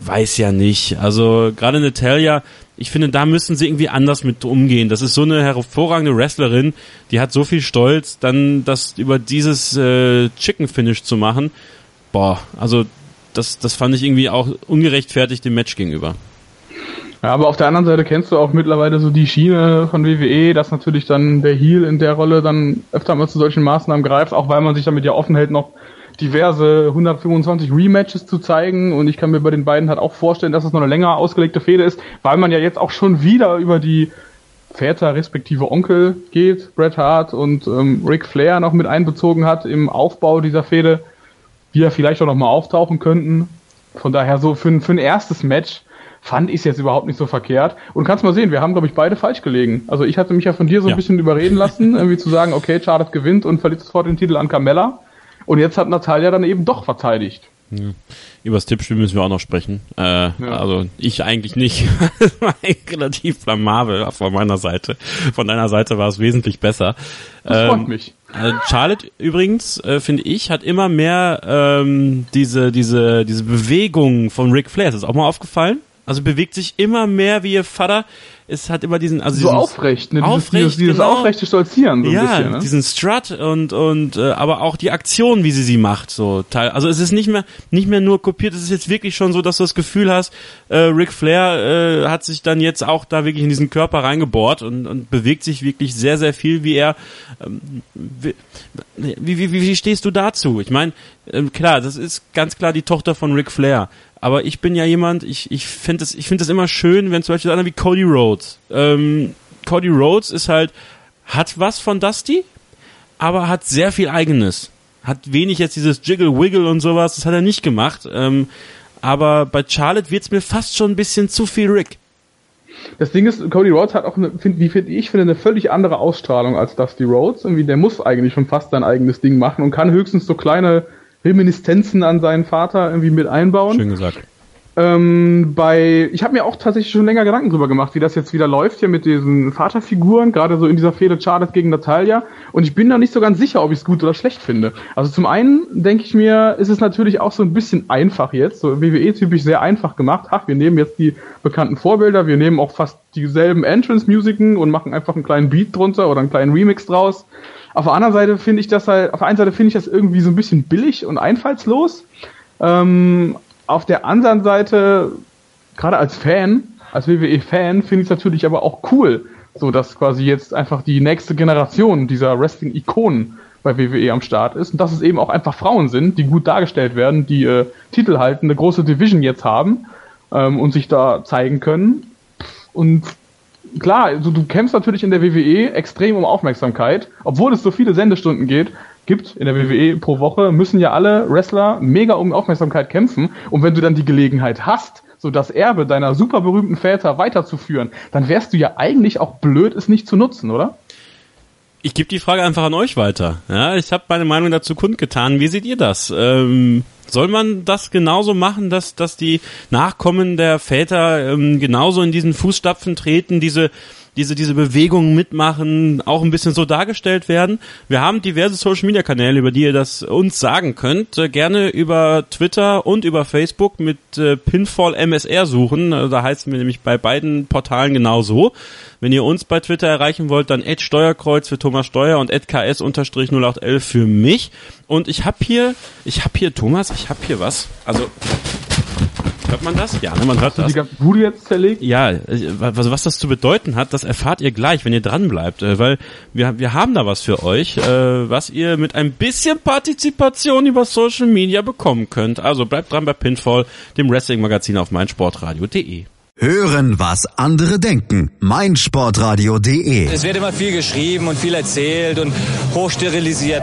weiß ja nicht. Also gerade Natalia, ich finde, da müssen sie irgendwie anders mit umgehen. Das ist so eine hervorragende Wrestlerin, die hat so viel Stolz, dann das über dieses äh, Chicken Finish zu machen. Boah, also das, das fand ich irgendwie auch ungerechtfertigt dem Match gegenüber. Ja, aber auf der anderen Seite kennst du auch mittlerweile so die Schiene von WWE, dass natürlich dann der Heel in der Rolle dann öfter mal zu solchen Maßnahmen greift, auch weil man sich damit ja offen hält, noch diverse 125 Rematches zu zeigen. Und ich kann mir bei den beiden halt auch vorstellen, dass es noch eine länger ausgelegte Fehde ist, weil man ja jetzt auch schon wieder über die Väter respektive Onkel geht, Bret Hart und ähm, Ric Flair noch mit einbezogen hat im Aufbau dieser Fehde, die ja vielleicht auch noch mal auftauchen könnten. Von daher so für, für ein erstes Match fand ich es jetzt überhaupt nicht so verkehrt. Und kannst mal sehen, wir haben, glaube ich, beide falsch gelegen. Also ich hatte mich ja von dir so ein Ja. bisschen überreden lassen, irgendwie zu sagen, okay, Charlotte gewinnt und verliert sofort den Titel an Carmella. Und jetzt hat Natalia dann eben doch verteidigt. Über das Tippspiel müssen wir auch noch sprechen. Äh, Also ich eigentlich nicht. das [laughs] war relativ blamabel von meiner Seite. Von deiner Seite war es wesentlich besser. Das freut mich. äh, Charlotte übrigens, äh, finde ich, hat immer mehr ähm, diese, diese, diese Bewegung von Ric Flair. Ist das auch mal aufgefallen? Also bewegt sich immer mehr wie ihr Vater. Es hat immer diesen, also So diesen, aufrecht, ne? Aufrecht, dieses, dieses genau. aufrechte Stolzieren so ein ja, bisschen, ne? diesen Strut und und äh, aber auch die Aktion, wie sie sie macht, so teil. Also es ist nicht mehr nicht mehr nur kopiert. Es ist jetzt wirklich schon so, dass du das Gefühl hast, äh, Ric Flair äh, hat sich dann jetzt auch da wirklich in diesen Körper reingebohrt und, und bewegt sich wirklich sehr sehr viel, wie er. Ähm, wie, wie, wie, wie stehst du dazu? Ich meine, ähm, klar, das ist ganz klar die Tochter von Ric Flair. Aber ich bin ja jemand, ich, ich finde es ich finde es immer schön, wenn zum Beispiel einer wie Cody Rhodes. Ähm, Cody Rhodes ist halt, hat was von Dusty, aber hat sehr viel eigenes. Hat wenig jetzt dieses Jiggle Wiggle und sowas, das hat er nicht gemacht. Ähm, aber bei Charlotte wird's mir fast schon ein bisschen zu viel Rick. Das Ding ist, Cody Rhodes hat auch, eine, find, wie finde ich, finde eine völlig andere Ausstrahlung als Dusty Rhodes. Irgendwie, der muss eigentlich schon fast sein eigenes Ding machen und kann höchstens so kleine Reminiszenzen an seinen Vater irgendwie mit einbauen. Schön gesagt. Ähm, bei, ich habe mir auch tatsächlich schon länger Gedanken drüber gemacht, wie das jetzt wieder läuft hier mit diesen Vaterfiguren, gerade so in dieser Fehde Charlotte gegen Natalia. Und ich bin da nicht so ganz sicher, ob ich es gut oder schlecht finde. Also zum einen denke ich mir, ist es natürlich auch so ein bisschen einfach jetzt, so WWE-typisch sehr einfach gemacht. Ach, wir nehmen jetzt die bekannten Vorbilder, wir nehmen auch fast dieselben Entrance-Musiken und machen einfach einen kleinen Beat drunter oder einen kleinen Remix draus. Auf der anderen Seite finde ich das halt, auf der einen Seite finde ich das irgendwie so ein bisschen billig und einfallslos. Ähm, auf der anderen Seite, gerade als Fan, als WWE-Fan, finde ich es natürlich aber auch cool, so dass quasi jetzt einfach die nächste Generation dieser Wrestling-Ikonen bei WWE am Start ist und dass es eben auch einfach Frauen sind, die gut dargestellt werden, die äh, Titel halten, eine große Division jetzt haben ähm, und sich da zeigen können. Und klar, also du kämpfst natürlich in der WWE extrem um Aufmerksamkeit, obwohl es so viele Sendestunden geht, gibt in der WWE pro Woche, müssen ja alle Wrestler mega um Aufmerksamkeit kämpfen. Und wenn du dann die Gelegenheit hast, so das Erbe deiner super berühmten Väter weiterzuführen, dann wärst du ja eigentlich auch blöd, es nicht zu nutzen, oder? Ich gebe die Frage einfach an euch weiter. Ja, ich habe meine Meinung dazu kundgetan. Wie seht ihr das? Ähm, soll man das genauso machen, dass, dass die Nachkommen der Väter ähm, genauso in diesen Fußstapfen treten, diese diese, diese Bewegungen mitmachen, auch ein bisschen so dargestellt werden. Wir haben diverse Social Media Kanäle, über die ihr das uns sagen könnt. Äh, gerne über Twitter und über Facebook mit äh, Pinfall MSR suchen. Äh, da heißen wir nämlich bei beiden Portalen genauso. Wenn ihr uns bei Twitter erreichen wollt, dann Steuerkreuz für Thomas Steuer und ks-0811 für mich. Und ich habe hier, ich habe hier, Thomas, ich habe hier was. Also, hört man das? Ja, ne, man hört das. Die ganze Bude jetzt zerlegt? Ja, äh, also was das zu bedeuten hat, das erfahrt ihr gleich, wenn ihr dran bleibt, äh, weil wir wir haben da was für euch, äh, was ihr mit ein bisschen Partizipation über Social Media bekommen könnt. Also bleibt dran bei Pinfall, dem Wrestling Magazin auf meinsportradio.de. Hören, was andere denken. meinsportradio.de Es wird immer viel geschrieben und viel erzählt und hochsterilisiert.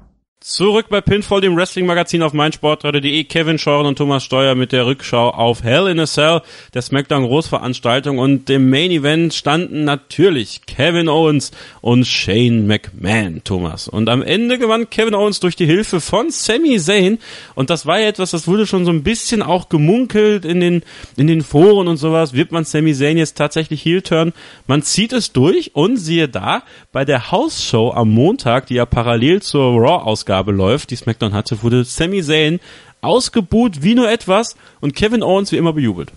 Zurück bei Pinfall, dem Wrestling-Magazin auf meinsportradio.de. Kevin Scheuren und Thomas Steuer mit der Rückschau auf Hell in a Cell, der SmackDown Großveranstaltung. Und im Main Event standen natürlich Kevin Owens und Shane McMahon, Thomas. Und am Ende gewann Kevin Owens durch die Hilfe von Sami Zayn. Und das war ja etwas, das wurde schon so ein bisschen auch gemunkelt in den, in den Foren und sowas. Wird man Sami Zayn jetzt tatsächlich heel turn? Man zieht es durch und siehe da, bei der House-Show am Montag, die ja parallel zur Raw-Ausgabe Ausgabe läuft, die SmackDown hatte, wurde Sami Zayn ausgebuht wie nur etwas und Kevin Owens wie immer bejubelt.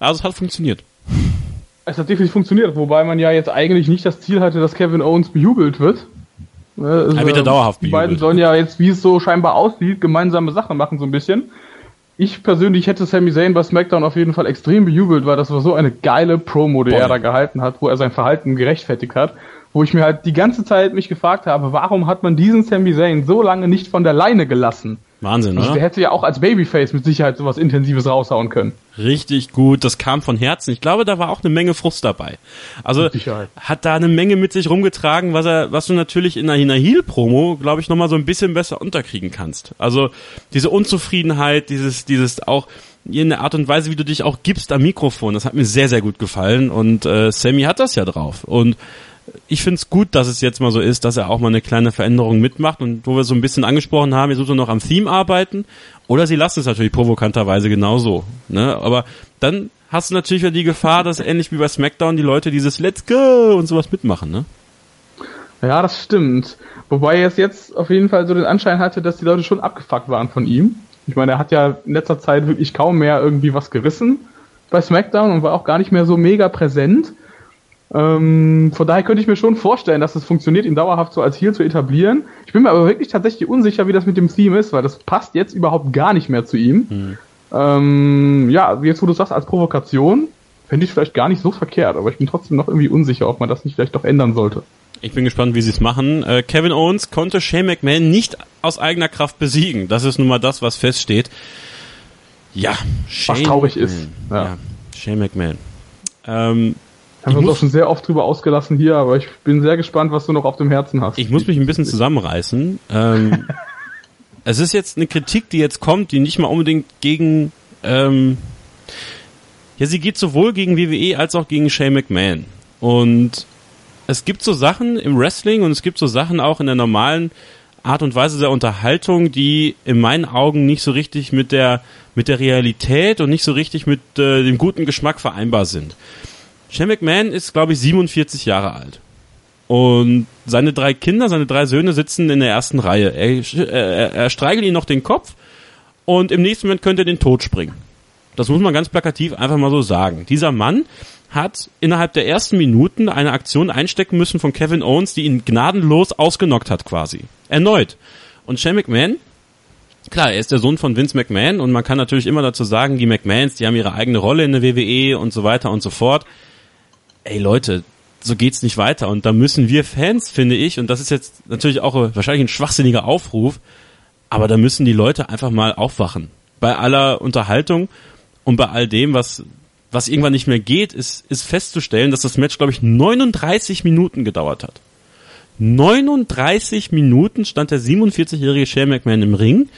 Also es hat funktioniert. Es hat definitiv funktioniert, wobei man ja jetzt eigentlich nicht das Ziel hatte, dass Kevin Owens bejubelt wird. Ne, also, er wird ja dauerhaft bejubelt. Die beiden sollen ja jetzt, wie es so scheinbar aussieht, gemeinsame Sachen machen so ein bisschen. Ich persönlich hätte Sami Zayn bei SmackDown auf jeden Fall extrem bejubelt, weil das war so eine geile Promo, die Boah. er da gehalten hat, wo er sein Verhalten gerechtfertigt hat wo ich mir halt die ganze Zeit mich gefragt habe, warum hat man diesen Sami Zayn so lange nicht von der Leine gelassen? Wahnsinn, also oder? Der hätte ja auch als Babyface mit Sicherheit sowas Intensives raushauen können. Richtig gut, das kam von Herzen. Ich glaube, da war auch eine Menge Frust dabei. Also hat da eine Menge mit sich rumgetragen, was er, was du natürlich in einer Heel-Promo, glaube ich, nochmal so ein bisschen besser unterkriegen kannst. Also diese Unzufriedenheit, dieses, dieses auch in der Art und Weise, wie du dich auch gibst am Mikrofon, das hat mir sehr, sehr gut gefallen. Und äh, Sammy hat das ja drauf. Und ich finde es gut, dass es jetzt mal so ist, dass er auch mal eine kleine Veränderung mitmacht und wo wir so ein bisschen angesprochen haben, jetzt muss noch am Theme arbeiten oder sie lassen es natürlich provokanterweise genauso. Ne? Aber dann hast du natürlich wieder die Gefahr, dass ähnlich wie bei SmackDown die Leute dieses Let's Go und sowas mitmachen. Ne? Ja, das stimmt. Wobei es jetzt auf jeden Fall so den Anschein hatte, dass die Leute schon abgefuckt waren von ihm. Ich meine, er hat ja in letzter Zeit wirklich kaum mehr irgendwie was gerissen bei SmackDown und war auch gar nicht mehr so mega präsent. Ähm, von daher könnte ich mir schon vorstellen, dass es funktioniert, ihn dauerhaft so als Heal zu etablieren. Ich bin mir aber wirklich tatsächlich unsicher, wie das mit dem Theme ist, weil das passt jetzt überhaupt gar nicht mehr zu ihm. Mhm. Ähm, ja, jetzt wo du sagst, als Provokation, fände ich vielleicht gar nicht so verkehrt, aber ich bin trotzdem noch irgendwie unsicher, ob man das nicht vielleicht doch ändern sollte. Ich bin gespannt, wie sie es machen. Äh, Kevin Owens konnte Shane McMahon nicht aus eigener Kraft besiegen. Das ist nun mal das, was feststeht. Ja, Shane was traurig McMahon. ist. Ja. ja, Shane McMahon. Ähm, haben wir uns auch schon sehr oft drüber ausgelassen hier, aber ich bin sehr gespannt, was du noch auf dem Herzen hast. Ich muss mich ein bisschen zusammenreißen. Ähm, [laughs] es ist jetzt eine Kritik, die jetzt kommt, die nicht mal unbedingt gegen, ähm, ja, sie geht sowohl gegen WWE als auch gegen Shane McMahon. Und es gibt so Sachen im Wrestling und es gibt so Sachen auch in der normalen Art und Weise der Unterhaltung, die in meinen Augen nicht so richtig mit der mit der Realität und nicht so richtig mit äh, dem guten Geschmack vereinbar sind. Shane McMahon ist, glaube ich, 47 Jahre alt. Und seine drei Kinder, seine drei Söhne sitzen in der ersten Reihe. Er, er, er streichelt ihnen noch den Kopf und im nächsten Moment könnte er den Tod springen. Das muss man ganz plakativ einfach mal so sagen. Dieser Mann hat innerhalb der ersten Minuten eine Aktion einstecken müssen von Kevin Owens, die ihn gnadenlos ausgenockt hat quasi. Erneut. Und Shane McMahon, klar, er ist der Sohn von Vince McMahon und man kann natürlich immer dazu sagen, die McMahons, die haben ihre eigene Rolle in der WWE und so weiter und so fort ey Leute, so geht's nicht weiter. Und da müssen wir Fans, finde ich, und das ist jetzt natürlich auch wahrscheinlich ein schwachsinniger Aufruf, aber da müssen die Leute einfach mal aufwachen. Bei aller Unterhaltung und bei all dem, was, was irgendwann nicht mehr geht, ist, ist festzustellen, dass das Match, glaube ich, 39 Minuten gedauert hat. 39 Minuten stand der 47-jährige Shane McMahon im Ring,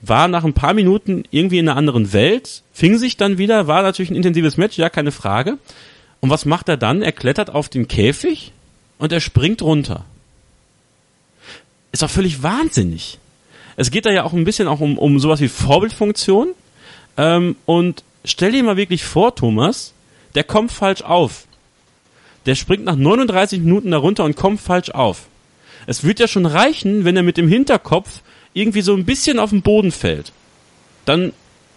war nach ein paar Minuten irgendwie in einer anderen Welt, fing sich dann wieder, war natürlich ein intensives Match, ja, keine Frage. Und was macht er dann? Er klettert auf den Käfig und er springt runter. Ist doch völlig wahnsinnig. Es geht da ja auch ein bisschen auch um, um sowas wie Vorbildfunktion. Ähm, und stell dir mal wirklich vor, Thomas, der kommt falsch auf. Der springt nach 39 Minuten darunter und kommt falsch auf. Es wird ja schon reichen, wenn er mit dem Hinterkopf irgendwie so ein bisschen auf den Boden fällt. Dann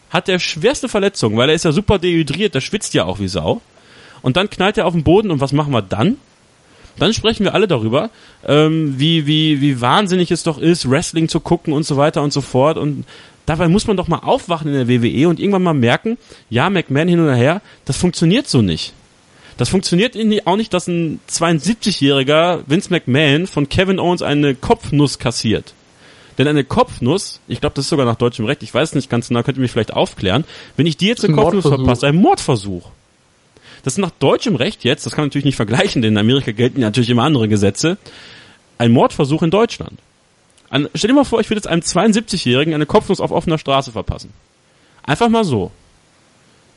hat er schwerste Verletzungen, weil er ist ja super dehydriert, der schwitzt ja auch wie Sau und dann knallt er auf den Boden und was machen wir dann? Dann sprechen wir alle darüber, ähm, wie, wie, wie wahnsinnig es doch ist, Wrestling zu gucken und so weiter und so fort. Und dabei muss man doch mal aufwachen in der WWE und irgendwann mal merken, ja, McMahon hin und her, das funktioniert so nicht. Das funktioniert auch nicht, dass ein 72-jähriger Vince McMahon von Kevin Owens eine Kopfnuss kassiert. Denn eine Kopfnuss, ich glaube, das ist sogar nach deutschem Recht, ich weiß nicht ganz genau, könnt ihr mich vielleicht aufklären, wenn ich dir jetzt eine Kopfnuss verpasse, ein Mordversuch. Das ist nach deutschem Recht jetzt, das kann man natürlich nicht vergleichen, denn in Amerika gelten natürlich immer andere Gesetze, ein Mordversuch in Deutschland. An, stell dir mal vor, ich würde jetzt einem 72-Jährigen eine Kopfnuss auf offener Straße verpassen. Einfach mal so.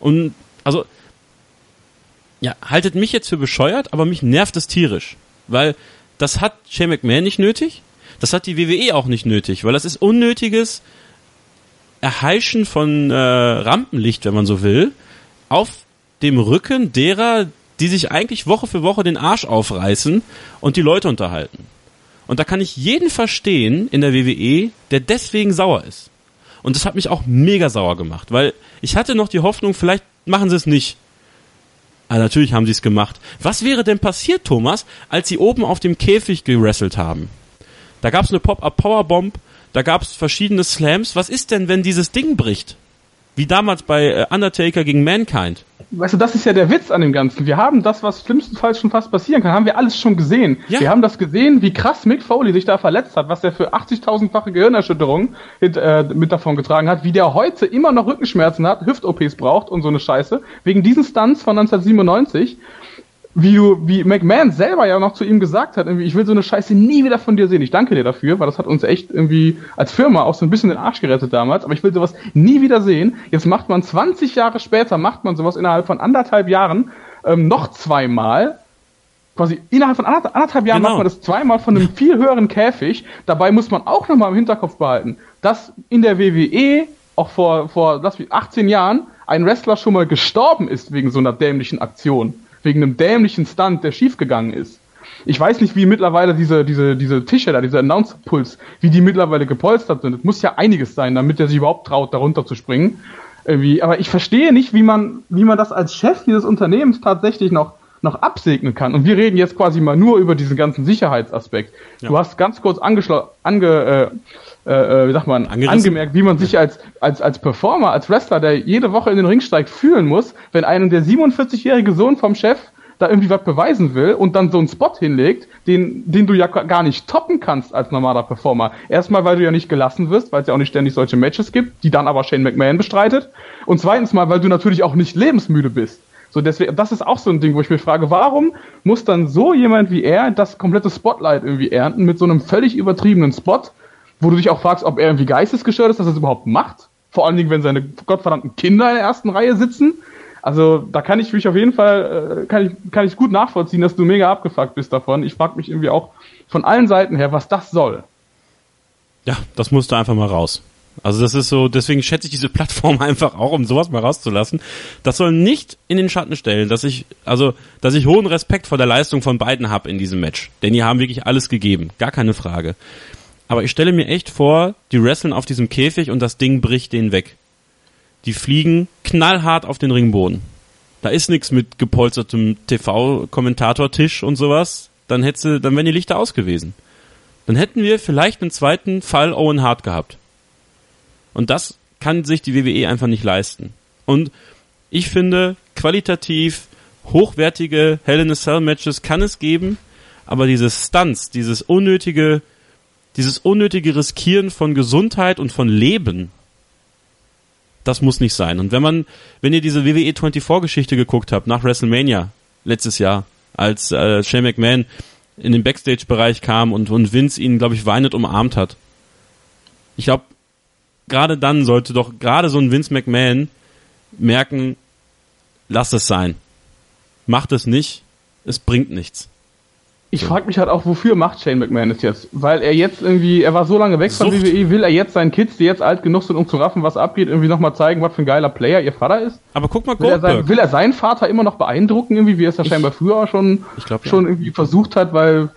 Und, also, ja, haltet mich jetzt für bescheuert, aber mich nervt es tierisch. Weil das hat Shane McMahon nicht nötig, das hat die WWE auch nicht nötig, weil das ist unnötiges Erheischen von äh, Rampenlicht, wenn man so will, auf dem Rücken derer, die sich eigentlich Woche für Woche den Arsch aufreißen und die Leute unterhalten. Und da kann ich jeden verstehen in der WWE, der deswegen sauer ist. Und das hat mich auch mega sauer gemacht, weil ich hatte noch die Hoffnung, vielleicht machen sie es nicht. Aber natürlich haben sie es gemacht. Was wäre denn passiert, Thomas, als sie oben auf dem Käfig gewrestelt haben? Da gab es eine Pop-Up Powerbomb, da gab es verschiedene Slams. Was ist denn, wenn dieses Ding bricht? Wie damals bei äh, Undertaker gegen Mankind. Weißt du, das ist ja der Witz an dem Ganzen. Wir haben das, was schlimmstenfalls schon fast passieren kann, haben wir alles schon gesehen. Ja. Wir haben das gesehen, wie krass Mick Foley sich da verletzt hat, was er für 80.000-fache Gehirnerschütterung äh, mit davon getragen hat, wie der heute immer noch Rückenschmerzen hat, Hüft-OPs braucht und so eine Scheiße, wegen diesen Stunts von 1997 wie du, wie McMahon selber ja noch zu ihm gesagt hat, irgendwie, ich will so eine Scheiße nie wieder von dir sehen. Ich danke dir dafür, weil das hat uns echt irgendwie als Firma auch so ein bisschen den Arsch gerettet damals, aber ich will sowas nie wieder sehen. Jetzt macht man 20 Jahre später, macht man sowas innerhalb von anderthalb Jahren ähm, noch zweimal. Quasi innerhalb von anderthalb Jahren genau. macht man das zweimal von einem viel höheren Käfig. Dabei muss man auch nochmal im Hinterkopf behalten, dass in der WWE auch vor, vor lass mich, 18 Jahren ein Wrestler schon mal gestorben ist wegen so einer dämlichen Aktion wegen einem dämlichen Stunt, der schiefgegangen ist. Ich weiß nicht, wie mittlerweile diese, diese, diese Tische da, diese Announce-Puls, wie die mittlerweile gepolstert sind. Es muss ja einiges sein, damit er sich überhaupt traut, darunter zu springen. Irgendwie. Aber ich verstehe nicht, wie man, wie man das als Chef dieses Unternehmens tatsächlich noch, noch absegnen kann. Und wir reden jetzt quasi mal nur über diesen ganzen Sicherheitsaspekt. Ja. Du hast ganz kurz ange, äh, äh, wie sagt man, Angerissen. angemerkt, wie man sich als, als, als Performer, als Wrestler, der jede Woche in den Ring steigt, fühlen muss, wenn einem der 47-jährige Sohn vom Chef da irgendwie was beweisen will und dann so einen Spot hinlegt, den, den du ja gar nicht toppen kannst als normaler Performer. Erstmal, weil du ja nicht gelassen wirst, weil es ja auch nicht ständig solche Matches gibt, die dann aber Shane McMahon bestreitet. Und zweitens mal, weil du natürlich auch nicht lebensmüde bist. So deswegen, das ist auch so ein Ding, wo ich mich frage, warum muss dann so jemand wie er das komplette Spotlight irgendwie ernten mit so einem völlig übertriebenen Spot, wo du dich auch fragst, ob er irgendwie geistesgestört ist, dass er es überhaupt macht. Vor allen Dingen, wenn seine gottverdammten Kinder in der ersten Reihe sitzen. Also da kann ich mich auf jeden Fall, äh, kann ich, kann ich gut nachvollziehen, dass du mega abgefuckt bist davon. Ich frage mich irgendwie auch von allen Seiten her, was das soll. Ja, das musste einfach mal raus. Also das ist so, deswegen schätze ich diese Plattform [laughs] einfach auch, um sowas mal rauszulassen. Das soll nicht in den Schatten stellen, dass ich, also, dass ich hohen Respekt vor der Leistung von beiden habe in diesem Match. Denn die haben wirklich alles gegeben. Gar keine Frage. Aber ich stelle mir echt vor, die wresteln auf diesem Käfig und das Ding bricht denen weg. Die fliegen knallhart auf den Ringboden. Da ist nichts mit gepolstertem TV-Kommentatortisch und sowas. Dann hätte, dann wären die Lichter aus gewesen. Dann hätten wir vielleicht einen zweiten Fall Owen Hart gehabt. Und das kann sich die WWE einfach nicht leisten. Und ich finde, qualitativ hochwertige Hell in a Cell Matches kann es geben, aber diese Stunts, dieses unnötige dieses unnötige Riskieren von Gesundheit und von Leben, das muss nicht sein. Und wenn man, wenn ihr diese WWE 24 Geschichte geguckt habt, nach WrestleMania letztes Jahr, als äh, Shane McMahon in den Backstage-Bereich kam und, und Vince ihn, glaube ich, weinend umarmt hat. Ich glaube, gerade dann sollte doch gerade so ein Vince McMahon merken, lass es sein. Macht es nicht, es bringt nichts. Ich frage mich halt auch, wofür macht Shane McMahon es jetzt? Weil er jetzt irgendwie, er war so lange weg von WWE, will er jetzt seinen Kids, die jetzt alt genug sind, um zu raffen, was abgeht, irgendwie nochmal zeigen, was für ein geiler Player ihr Vater ist? Aber guck mal, will er, sein, will er seinen Vater immer noch beeindrucken, irgendwie, wie er es ja scheinbar früher schon, glaub, schon ja. irgendwie versucht hat, weil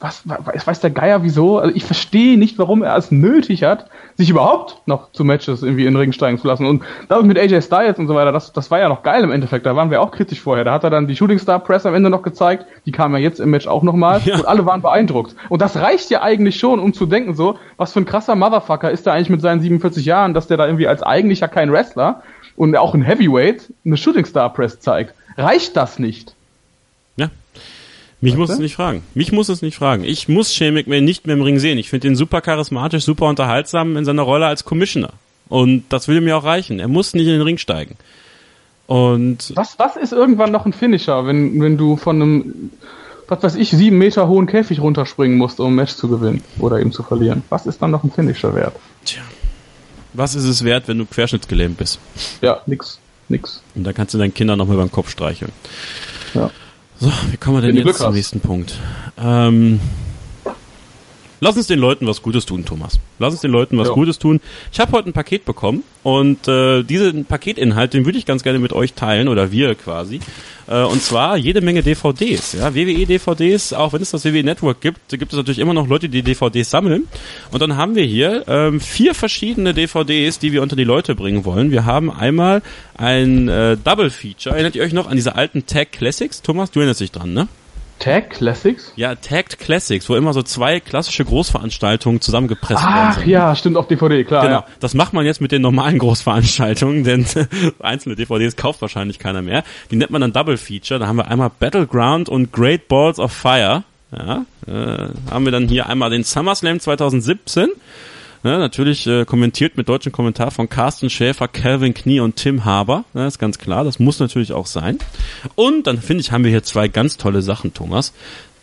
was, was weiß der Geier wieso? Also ich verstehe nicht, warum er es nötig hat, sich überhaupt noch zu Matches irgendwie in den Ring steigen zu lassen. Und damit mit AJ Styles und so weiter, das, das war ja noch geil im Endeffekt. Da waren wir auch kritisch vorher. Da hat er dann die Shooting Star Press am Ende noch gezeigt. Die kam ja jetzt im Match auch nochmal. Ja. Und alle waren beeindruckt. Und das reicht ja eigentlich schon, um zu denken so, was für ein krasser Motherfucker ist der eigentlich mit seinen 47 Jahren, dass der da irgendwie als eigentlicher kein Wrestler und auch ein Heavyweight eine Shooting Star Press zeigt. Reicht das nicht? Mich muss es nicht fragen. Mich muss es nicht fragen. Ich muss Shane McMahon nicht mehr im Ring sehen. Ich finde ihn super charismatisch, super unterhaltsam in seiner Rolle als Commissioner. Und das will mir auch reichen. Er muss nicht in den Ring steigen. Und was, was ist irgendwann noch ein Finisher, wenn, wenn du von einem, was weiß ich, sieben Meter hohen Käfig runterspringen musst, um ein Match zu gewinnen oder eben zu verlieren? Was ist dann noch ein Finisher wert? Tja. Was ist es wert, wenn du querschnittsgelähmt bist? Ja, nix. Nix. Und da kannst du deinen Kindern noch mal beim Kopf streicheln. Ja. So, wie kommen wir denn jetzt zum nächsten Punkt? Ähm, Lass uns den Leuten was Gutes tun, Thomas. Lass uns den Leuten was ja. Gutes tun. Ich habe heute ein Paket bekommen und äh, diesen Paketinhalt, den würde ich ganz gerne mit euch teilen oder wir quasi. Äh, und zwar jede Menge DVDs. Ja, WWE DVDs, auch wenn es das WWE Network gibt, gibt es natürlich immer noch Leute, die DVDs sammeln. Und dann haben wir hier ähm, vier verschiedene DVDs, die wir unter die Leute bringen wollen. Wir haben einmal ein äh, Double Feature. Erinnert ihr euch noch an diese alten Tag Classics? Thomas, du erinnerst dich dran, ne? Tag Classics? Ja, Tagged Classics, wo immer so zwei klassische Großveranstaltungen zusammengepresst Ach, werden. Ach ja, stimmt, auf DVD, klar. Genau. Ja. Das macht man jetzt mit den normalen Großveranstaltungen, denn [laughs] einzelne DVDs kauft wahrscheinlich keiner mehr. Die nennt man dann Double Feature. Da haben wir einmal Battleground und Great Balls of Fire. Ja, äh, haben wir dann hier einmal den SummerSlam 2017 Ne, natürlich äh, kommentiert mit deutschem Kommentar von Carsten Schäfer, Calvin Knie und Tim Haber. Ne, ist ganz klar, das muss natürlich auch sein. Und dann finde ich, haben wir hier zwei ganz tolle Sachen, Thomas.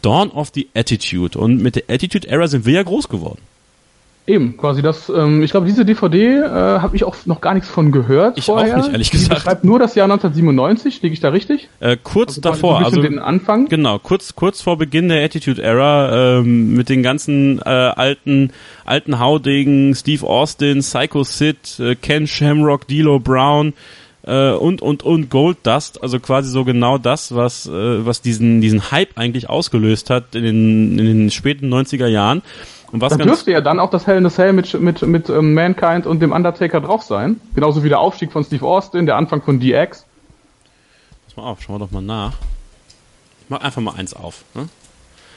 Dawn of the Attitude. Und mit der Attitude Era sind wir ja groß geworden. Eben, quasi das, ähm, ich glaube, diese DVD äh, habe ich auch noch gar nichts von gehört. Ich vorher. auch nicht, ehrlich gesagt. Die beschreibt nur das Jahr 1997, liege ich da richtig? Äh, kurz also davor, so also den Anfang. Genau, kurz kurz vor Beginn der Attitude Era ähm, mit den ganzen äh, alten alten Haudegen, Steve Austin, Psycho Sid, äh, Ken Shamrock, D'Lo Brown äh, und und und Gold Dust, also quasi so genau das, was äh, was diesen diesen Hype eigentlich ausgelöst hat in den in den späten 90er Jahren. Und was da dürfte ja dann auch das Hell in a Cell mit, mit, mit ähm, Mankind und dem Undertaker drauf sein. Genauso wie der Aufstieg von Steve Austin, der Anfang von DX. Pass mal auf, schauen wir doch mal nach. Ich mach einfach mal eins auf. Ne?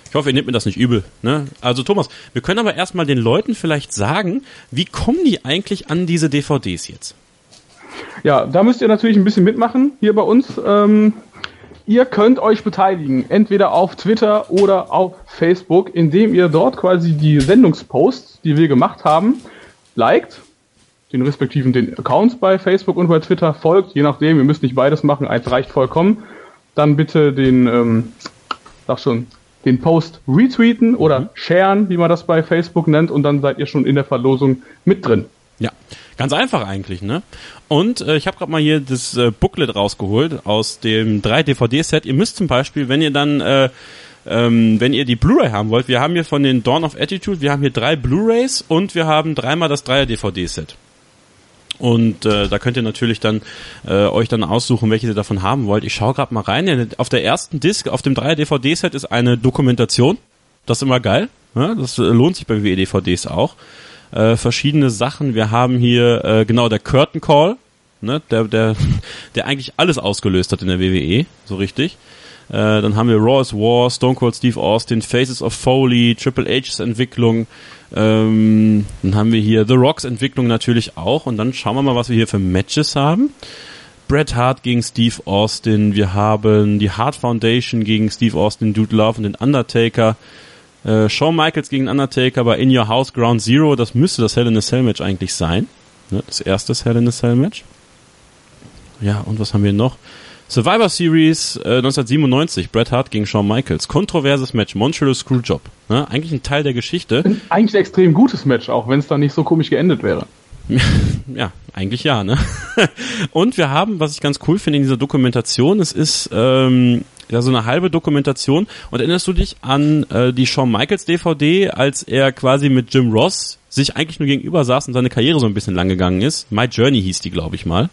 Ich hoffe, ihr nehmt mir das nicht übel. Ne? Also Thomas, wir können aber erstmal den Leuten vielleicht sagen, wie kommen die eigentlich an diese DVDs jetzt? Ja, da müsst ihr natürlich ein bisschen mitmachen hier bei uns. Ähm, Ihr könnt euch beteiligen, entweder auf Twitter oder auf Facebook, indem ihr dort quasi die Sendungsposts, die wir gemacht haben, liked, den respektiven den Accounts bei Facebook und bei Twitter folgt, je nachdem, ihr müsst nicht beides machen, eins reicht vollkommen. Dann bitte den, ähm, sag schon, den Post retweeten oder mhm. sharen, wie man das bei Facebook nennt, und dann seid ihr schon in der Verlosung mit drin. Ganz einfach eigentlich, ne? Und äh, ich habe gerade mal hier das äh, Booklet rausgeholt aus dem 3-DVD-Set. Ihr müsst zum Beispiel, wenn ihr dann, äh, ähm, wenn ihr die Blu-ray haben wollt, wir haben hier von den Dawn of Attitude, wir haben hier drei Blu-rays und wir haben dreimal das 3er-DVD-Set. Und äh, da könnt ihr natürlich dann äh, euch dann aussuchen, welche ihr davon haben wollt. Ich schaue gerade mal rein. Auf der ersten Disc, auf dem 3er-DVD-Set ist eine Dokumentation. Das ist immer geil. Ja? Das äh, lohnt sich bei WE-DVDs auch äh, verschiedene Sachen. Wir haben hier äh, genau der Curtain Call, ne, der, der, [laughs] der eigentlich alles ausgelöst hat in der WWE, so richtig. Äh, dann haben wir Raw War, Stone Cold Steve Austin, Faces of Foley, Triple H's Entwicklung. Ähm, dann haben wir hier The Rocks Entwicklung natürlich auch. Und dann schauen wir mal, was wir hier für Matches haben. Bret Hart gegen Steve Austin. Wir haben die Hart Foundation gegen Steve Austin, Dude Love und den Undertaker. Äh, Shawn Michaels gegen Undertaker bei In Your House Ground Zero, das müsste das Hell in a Cell Match eigentlich sein. Ne? Das erste Hell in a Cell Match. Ja, und was haben wir noch? Survivor Series äh, 1997, Bret Hart gegen Shawn Michaels. Kontroverses Match, Montreal Screwjob. Ne? Eigentlich ein Teil der Geschichte. Eigentlich ein extrem gutes Match, auch wenn es dann nicht so komisch geendet wäre. [laughs] ja, eigentlich ja, ne? [laughs] Und wir haben, was ich ganz cool finde in dieser Dokumentation, es ist ähm, ja so eine halbe Dokumentation. Und erinnerst du dich an äh, die Shawn Michaels DVD, als er quasi mit Jim Ross sich eigentlich nur gegenüber saß und seine Karriere so ein bisschen lang gegangen ist? My Journey hieß die, glaube ich mal.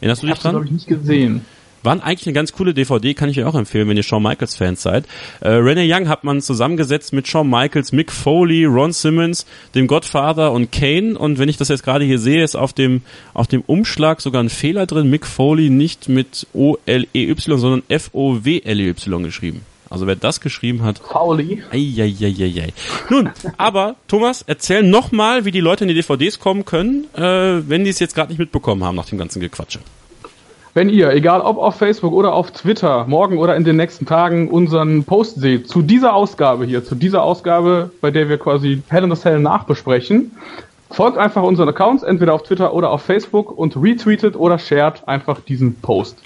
Erinnerst du dich dran? Das habe ich nicht gesehen. Waren eigentlich eine ganz coole DVD, kann ich euch auch empfehlen, wenn ihr Shawn Michaels Fans seid. Äh, Renee Young hat man zusammengesetzt mit Shawn Michaels, Mick Foley, Ron Simmons, dem Godfather und Kane. Und wenn ich das jetzt gerade hier sehe, ist auf dem, auf dem Umschlag sogar ein Fehler drin. Mick Foley nicht mit O-L-E-Y, sondern F-O-W-L-E-Y geschrieben. Also wer das geschrieben hat. Pauli. Eieieiei. Nun, aber Thomas, erzähl nochmal, wie die Leute in die DVDs kommen können, äh, wenn die es jetzt gerade nicht mitbekommen haben nach dem ganzen Gequatsche. Wenn ihr, egal ob auf Facebook oder auf Twitter, morgen oder in den nächsten Tagen unseren Post seht zu dieser Ausgabe hier, zu dieser Ausgabe, bei der wir quasi Hell in the Cell nachbesprechen, folgt einfach unseren Accounts, entweder auf Twitter oder auf Facebook und retweetet oder shared einfach diesen Post.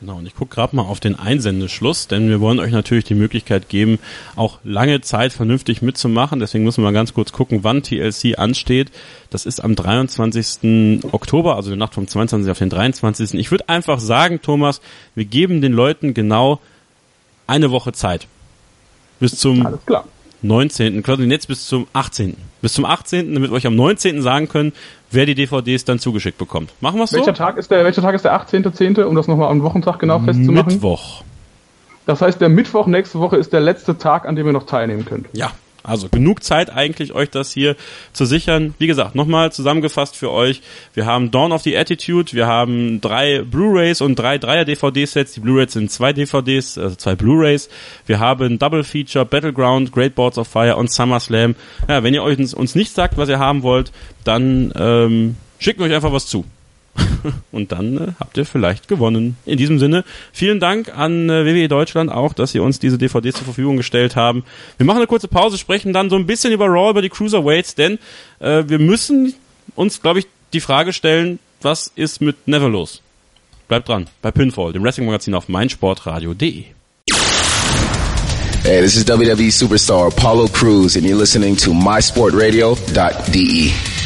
Genau, und ich gucke gerade mal auf den Einsendeschluss, denn wir wollen euch natürlich die Möglichkeit geben, auch lange Zeit vernünftig mitzumachen. Deswegen müssen wir mal ganz kurz gucken, wann TLC ansteht. Das ist am 23. Oktober, also die Nacht vom 22. auf den 23. Ich würde einfach sagen, Thomas, wir geben den Leuten genau eine Woche Zeit. Bis zum Alles klar. 19. quasi jetzt bis zum 18. Bis zum 18. damit wir euch am 19. sagen können, wer die DVDs dann zugeschickt bekommt. Machen wir es so? Welcher Tag ist der, welcher Tag ist der 18.10., um das nochmal am Wochentag genau festzumachen? Mittwoch. Das heißt, der Mittwoch nächste Woche ist der letzte Tag, an dem ihr noch teilnehmen könnt. Ja, also genug Zeit eigentlich, euch das hier zu sichern. Wie gesagt, nochmal zusammengefasst für euch. Wir haben Dawn of the Attitude, wir haben drei Blu-Rays und drei Dreier-DVD-Sets. Die Blu-Rays sind zwei DVDs, also zwei Blu-Rays. Wir haben Double Feature, Battleground, Great Boards of Fire und SummerSlam. Ja, wenn ihr euch uns, uns nicht sagt, was ihr haben wollt, dann ähm, schickt euch einfach was zu. [laughs] und dann äh, habt ihr vielleicht gewonnen. In diesem Sinne, vielen Dank an äh, WWE Deutschland auch, dass sie uns diese DVDs zur Verfügung gestellt haben. Wir machen eine kurze Pause, sprechen dann so ein bisschen über Raw, über die Cruiserweights, denn äh, wir müssen uns, glaube ich, die Frage stellen, was ist mit Never los? Bleibt dran, bei Pinfall, dem Wrestling-Magazin auf meinsportradio.de. Hey, this is WWE superstar Apollo Cruz, and you're listening to mysportradio.de.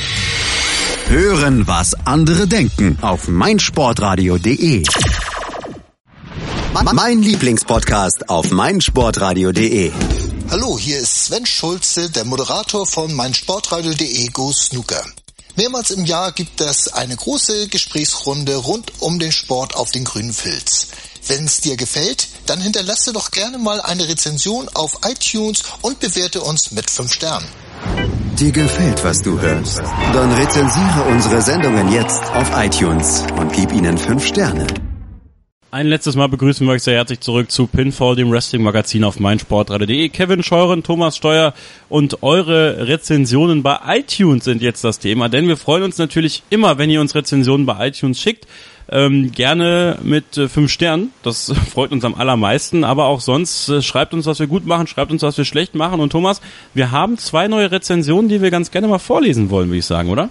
Hören, was andere denken auf meinsportradio.de. Mein Lieblingspodcast auf meinsportradio.de. Hallo, hier ist Sven Schulze, der Moderator von meinsportradio.de Go Snooker. Mehrmals im Jahr gibt es eine große Gesprächsrunde rund um den Sport auf den grünen Filz. Wenn es dir gefällt, dann hinterlasse doch gerne mal eine Rezension auf iTunes und bewerte uns mit 5 Sternen. Dir gefällt, was du hörst? Dann rezensiere unsere Sendungen jetzt auf iTunes und gib ihnen 5 Sterne. Ein letztes Mal begrüßen wir euch sehr herzlich zurück zu Pinfall, dem Wrestling-Magazin auf meinsportradio.de. Kevin Scheuren, Thomas Steuer und eure Rezensionen bei iTunes sind jetzt das Thema, denn wir freuen uns natürlich immer, wenn ihr uns Rezensionen bei iTunes schickt. Ähm, gerne mit äh, fünf Sternen, das [laughs] freut uns am allermeisten, aber auch sonst äh, schreibt uns, was wir gut machen, schreibt uns, was wir schlecht machen. Und Thomas, wir haben zwei neue Rezensionen, die wir ganz gerne mal vorlesen wollen, würde ich sagen, oder?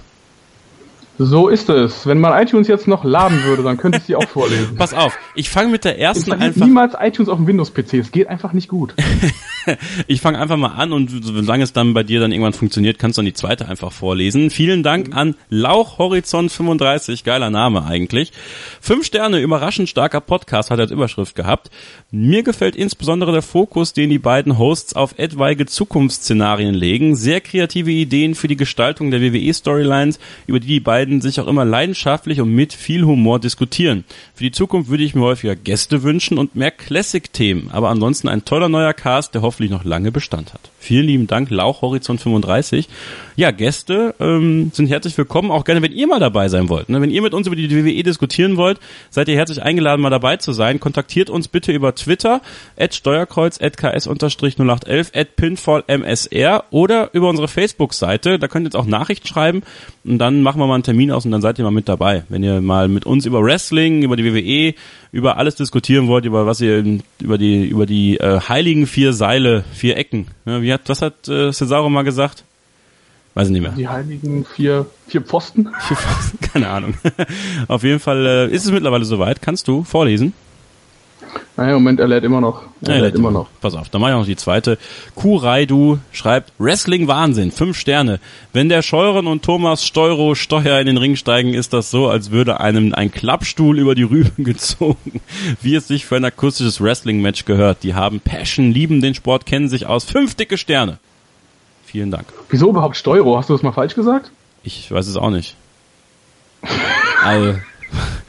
So ist es. Wenn man iTunes jetzt noch laden würde, dann könnte ich sie auch vorlesen. [laughs] Pass auf, ich fange mit der ersten Installiert einfach. niemals iTunes auf dem Windows-PC. Es geht einfach nicht gut. [laughs] ich fange einfach mal an und solange es dann bei dir dann irgendwann funktioniert, kannst du dann die zweite einfach vorlesen. Vielen Dank an Lauchhorizont 35, geiler Name eigentlich. Fünf Sterne, überraschend starker Podcast hat er als Überschrift gehabt. Mir gefällt insbesondere der Fokus, den die beiden Hosts auf etwaige Zukunftsszenarien legen. Sehr kreative Ideen für die Gestaltung der WWE-Storylines, über die die beiden sich auch immer leidenschaftlich und mit viel Humor diskutieren. Für die Zukunft würde ich mir häufiger Gäste wünschen und mehr Classic-Themen, aber ansonsten ein toller neuer Cast, der hoffentlich noch lange Bestand hat. Vielen lieben Dank, Lauch Horizont 35. Ja, Gäste ähm, sind herzlich willkommen, auch gerne, wenn ihr mal dabei sein wollt. Ne? Wenn ihr mit uns über die WWE diskutieren wollt, seid ihr herzlich eingeladen, mal dabei zu sein. Kontaktiert uns bitte über Twitter, at Steuerkreuz, at ks-0811, at pinfallmsr oder über unsere Facebook-Seite. Da könnt ihr jetzt auch Nachrichten schreiben und dann machen wir mal einen Termin aus und dann seid ihr mal mit dabei. Wenn ihr mal mit uns über Wrestling, über die WWE, über alles diskutieren wollt, über was ihr über die über die äh, heiligen vier Seile, vier Ecken. Ja, wie hat was hat äh, Cesaro mal gesagt? Weiß ich nicht mehr. Die heiligen vier, vier Pfosten. Vier Pfosten, [laughs] Keine Ahnung. Auf jeden Fall äh, ist es mittlerweile soweit. Kannst du vorlesen? Naja, Moment, er lädt immer noch. Er Ja, lädt immer noch. Pass auf, dann mache ich noch die zweite. Kuraidu schreibt, Wrestling Wahnsinn, fünf Sterne. Wenn der Scheuren und Thomas Steuro Steuer in den Ring steigen, ist das so, als würde einem ein Klappstuhl über die Rüben [laughs] gezogen. Wie es sich für ein akustisches Wrestling-Match gehört. Die haben Passion, lieben den Sport, kennen sich aus. Fünf dicke Sterne. Vielen Dank. Wieso überhaupt Steuero? Hast du das mal falsch gesagt? Ich weiß es auch nicht. [laughs] Also,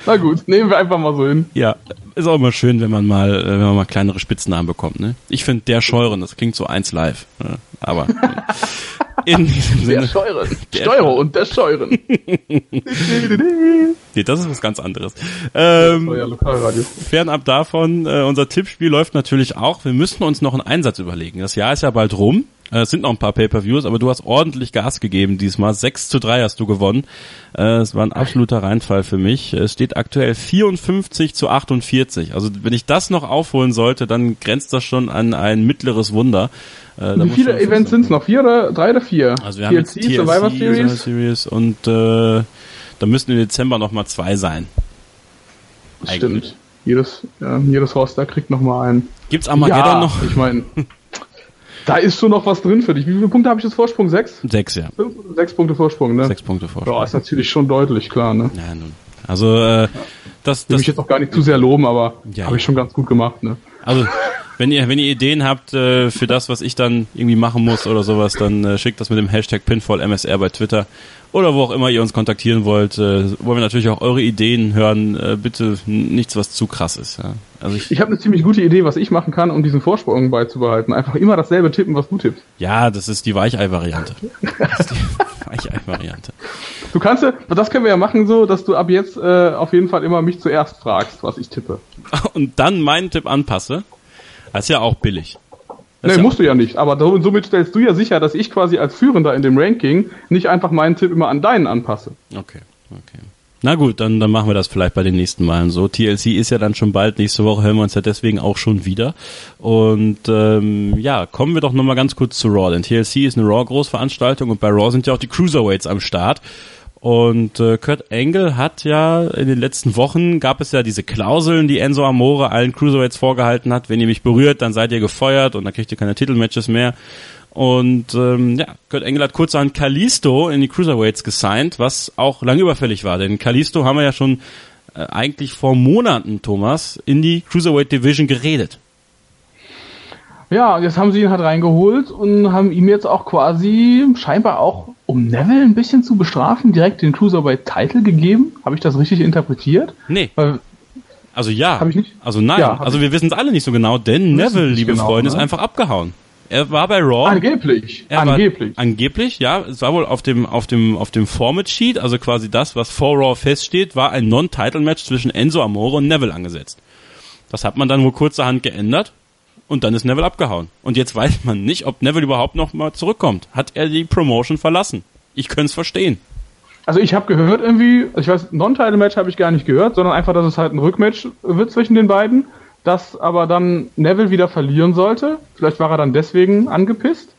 Na gut, nehmen wir einfach mal so hin. Ja, ist auch immer schön, wenn man mal, äh, wenn man mal kleinere Spitznamen bekommt. Ne? Ich finde der Scheuren, das klingt so eins live. Ne? Aber [laughs] in diesem Der Sinne. Scheuren. [laughs] Der Steuere und der Scheuren. [laughs] Nee, das ist was ganz anderes. Ähm, Euer Lokalradio. fernab davon, äh, unser Tippspiel läuft natürlich auch. Wir müssten uns noch einen Einsatz überlegen. Das Jahr ist ja bald rum. Äh, Es sind noch ein paar Pay-Per-Views, aber du hast ordentlich Gas gegeben diesmal. 6 zu 3 hast du gewonnen. Äh, Es war ein absoluter Reinfall für mich. Es steht aktuell 54 zu 48. Also wenn ich das noch aufholen sollte, dann grenzt das schon an ein mittleres Wunder. Äh, da Wie viele Events sind es noch? Vier oder drei oder vier? Also wir haben jetzt TLC, Survivor Series. Series und äh, da müssten im Dezember noch mal zwei sein. eigentlich. Stimmt. Jedes, ja, jedes Roster kriegt noch mal einen. Gibt's Armageddon ja, noch? ich meine, [laughs] da ist schon noch was drin für dich. Wie viele Punkte habe ich jetzt Vorsprung? Sechs? Sechs, ja. Fünf? Sechs Punkte Vorsprung, ne? Sechs Punkte Vorsprung. Ja, ist natürlich schon deutlich, klar, ne? Ja, nun. Also äh, das, Will das mich jetzt auch gar nicht zu sehr loben, aber Ja, habe ich schon ganz gut gemacht, ne? also wenn ihr wenn ihr Ideen habt äh, für das, was ich dann irgendwie machen muss oder sowas, dann äh, schickt das mit dem Hashtag PinfallMSR bei Twitter oder wo auch immer ihr uns kontaktieren wollt. Äh, wollen wir natürlich auch eure Ideen hören. Äh, bitte nichts, was zu krass ist. Ja. Also ich, Ich habe eine ziemlich gute Idee, was ich machen kann, um diesen Vorsprung beizubehalten. Einfach immer dasselbe tippen, was du tippst. ja, das ist die Weichei-Variante. Das ist die [laughs] Weichei-Variante. Du kannst das können wir ja machen so, dass du ab jetzt äh, auf jeden Fall immer mich zuerst fragst, was ich tippe. Und dann meinen Tipp anpasse. Das ist ja auch billig. Nee, ja musst du ja nicht. Aber so- somit stellst du ja sicher, dass ich quasi als Führender in dem Ranking nicht einfach meinen Tipp immer an deinen anpasse. Okay, okay. Na gut, dann, dann machen wir das vielleicht bei den nächsten Malen so. TLC ist ja dann schon bald, nächste Woche hören wir uns ja deswegen auch schon wieder. Und ähm, ja, kommen wir doch nochmal ganz kurz zu Raw, denn TLC ist eine Raw-Großveranstaltung und bei Raw sind ja auch die Cruiserweights am Start. Und äh, Kurt Angle hat ja in den letzten Wochen gab es ja diese Klauseln, die Enzo Amore allen Cruiserweights vorgehalten hat. Wenn ihr mich berührt, dann seid ihr gefeuert und dann kriegt ihr keine Titelmatches mehr. Und ähm, ja, Kurt Angle hat kurzerhand Kalisto in die Cruiserweights gesigned, was auch lange überfällig war. Denn Kalisto haben wir ja schon äh, eigentlich vor Monaten, Thomas, in die Cruiserweight Division geredet. Ja, jetzt haben sie ihn halt reingeholt und haben ihm jetzt auch quasi scheinbar auch, um Neville ein bisschen zu bestrafen, direkt den Cruiserweight-Title gegeben. Habe ich das richtig interpretiert? Nee, Weil, also ja. Hab ich nicht? Also nein, Ja, also wir wissen es alle nicht so genau, denn Neville, liebe genau, Freunde, ist ne? einfach abgehauen. Er war bei Raw. angeblich. Er angeblich. War, angeblich, ja. Es war wohl auf dem, auf dem, auf dem Format Sheet, also quasi das, was vor Raw feststeht, war ein Non-Title-Match zwischen Enzo Amore und Neville angesetzt. Das hat man dann wohl kurzerhand geändert und dann ist Neville abgehauen. Und jetzt weiß man nicht, ob Neville überhaupt noch mal zurückkommt. Hat er die Promotion verlassen? Ich könnte es verstehen. Also ich habe gehört irgendwie, also ich weiß, Non-Title-Match habe ich gar nicht gehört, sondern einfach, dass es halt ein Rückmatch wird zwischen den beiden, dass aber dann Neville wieder verlieren sollte. Vielleicht war er dann deswegen angepisst.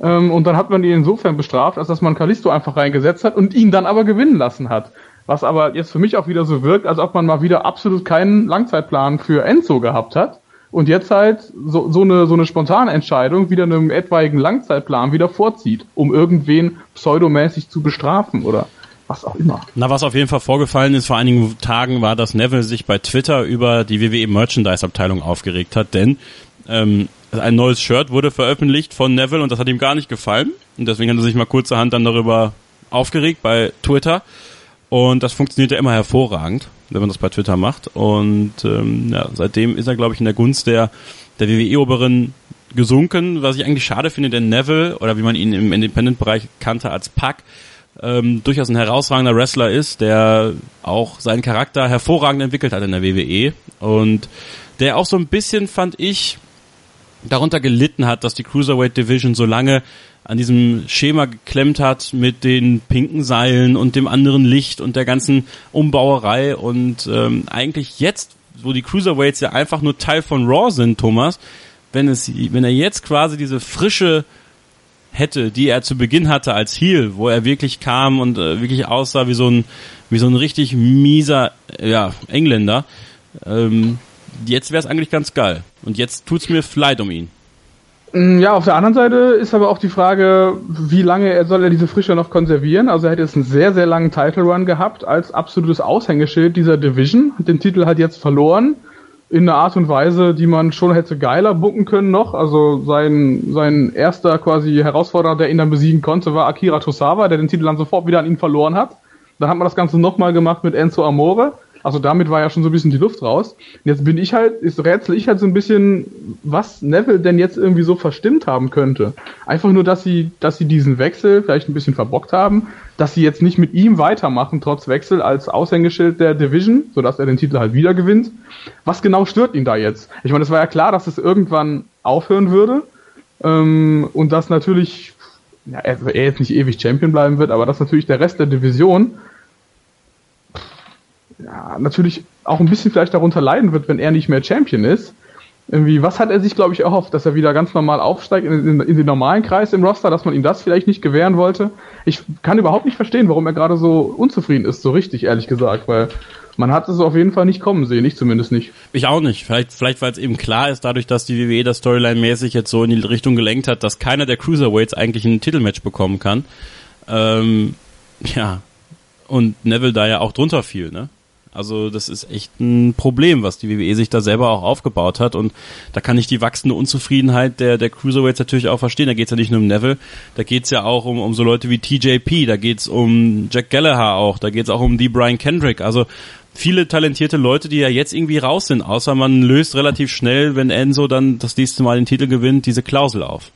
Ähm, und dann hat man ihn insofern bestraft, als dass man Kalisto einfach reingesetzt hat und ihn dann aber gewinnen lassen hat. Was aber jetzt für mich auch wieder so wirkt, als ob man mal wieder absolut keinen Langzeitplan für Enzo gehabt hat. Und jetzt halt so, so, eine, so eine spontane Entscheidung wieder einem etwaigen Langzeitplan wieder vorzieht, um irgendwen pseudomäßig zu bestrafen oder was auch immer. Na, was auf jeden Fall vorgefallen ist vor einigen Tagen, war, dass Neville sich bei Twitter über die WWE Merchandise-Abteilung aufgeregt hat, denn ähm, ein neues Shirt wurde veröffentlicht von Neville und das hat ihm gar nicht gefallen. Und deswegen hat er sich mal kurzerhand dann darüber aufgeregt bei Twitter. Und das funktioniert ja immer hervorragend, wenn man das bei Twitter macht. Und ähm, ja, seitdem ist er, glaube ich, in der Gunst der, der WWE-Oberin gesunken, was ich eigentlich schade finde, denn Neville, oder wie man ihn im Independent-Bereich kannte als Pack, ähm, durchaus ein herausragender Wrestler ist, der auch seinen Charakter hervorragend entwickelt hat in der WWE und der auch so ein bisschen, fand ich, darunter gelitten hat, dass die Cruiserweight Division so lange an diesem Schema geklemmt hat mit den pinken Seilen und dem anderen Licht und der ganzen Umbauerei und ähm, eigentlich jetzt, wo die Cruiserweights ja einfach nur Teil von Raw sind, Thomas, wenn es, wenn er jetzt quasi diese frische hätte, die er zu Beginn hatte als Heel, wo er wirklich kam und äh, wirklich aussah wie so ein wie so ein richtig mieser ja, Engländer. Ähm, jetzt wäre es eigentlich ganz geil. Und jetzt tut's mir leid um ihn. Mm, Ja, auf der anderen Seite ist aber auch die Frage, wie lange er soll er diese Frische noch konservieren? Also er hat jetzt einen sehr, sehr langen Title Run gehabt als absolutes Aushängeschild dieser Division, hat den Titel halt jetzt verloren in einer Art und Weise, die man schon hätte geiler bucken können noch. Also sein, sein erster quasi Herausforderer, der ihn dann besiegen konnte, war Akira Tosawa, der den Titel dann sofort wieder an ihn verloren hat. Dann hat man das Ganze nochmal gemacht mit Enzo Amore. Also damit war ja schon so ein bisschen die Luft raus. Und jetzt bin ich halt, ist rätsel ich halt so ein bisschen, was Neville denn jetzt irgendwie so verstimmt haben könnte. Einfach nur, dass sie, dass sie diesen Wechsel vielleicht ein bisschen verbockt haben, dass sie jetzt nicht mit ihm weitermachen, trotz Wechsel als Aushängeschild der Division, sodass er den Titel halt wieder gewinnt. Was genau stört ihn da jetzt? Ich meine, es war ja klar, dass es irgendwann aufhören würde. Ähm, und dass natürlich, ja, er, er jetzt nicht ewig Champion bleiben wird, aber dass natürlich der Rest der Division ja, natürlich auch ein bisschen vielleicht darunter leiden wird, wenn er nicht mehr Champion ist. Irgendwie, was hat er sich, glaube ich, erhofft, dass er wieder ganz normal aufsteigt in, in, in, den normalen Kreis im Roster, dass man ihm das vielleicht nicht gewähren wollte? Ich kann überhaupt nicht verstehen, warum er gerade so unzufrieden ist, so richtig, ehrlich gesagt, weil man hat es auf jeden Fall nicht kommen sehen, ich zumindest nicht. Ich auch nicht. Vielleicht, vielleicht weil es eben klar ist, dadurch, dass die WWE das Storyline-mäßig jetzt so in die Richtung gelenkt hat, dass keiner der Cruiserweights eigentlich ein Titelmatch bekommen kann. Ähm, ja. Und Neville da ja auch drunter fiel, ne? Also das ist echt ein Problem, was die WWE sich da selber auch aufgebaut hat. Und da kann ich die wachsende Unzufriedenheit der, der Cruiserweights natürlich auch verstehen. Da geht's ja nicht nur um Neville, da geht's ja auch um, um so Leute wie TJP, da geht's um Jack Gallagher auch, da geht's auch um die Brian Kendrick. Also viele talentierte Leute, die ja jetzt irgendwie raus sind, außer man löst relativ schnell, wenn Enzo dann das nächste Mal den Titel gewinnt, diese Klausel auf.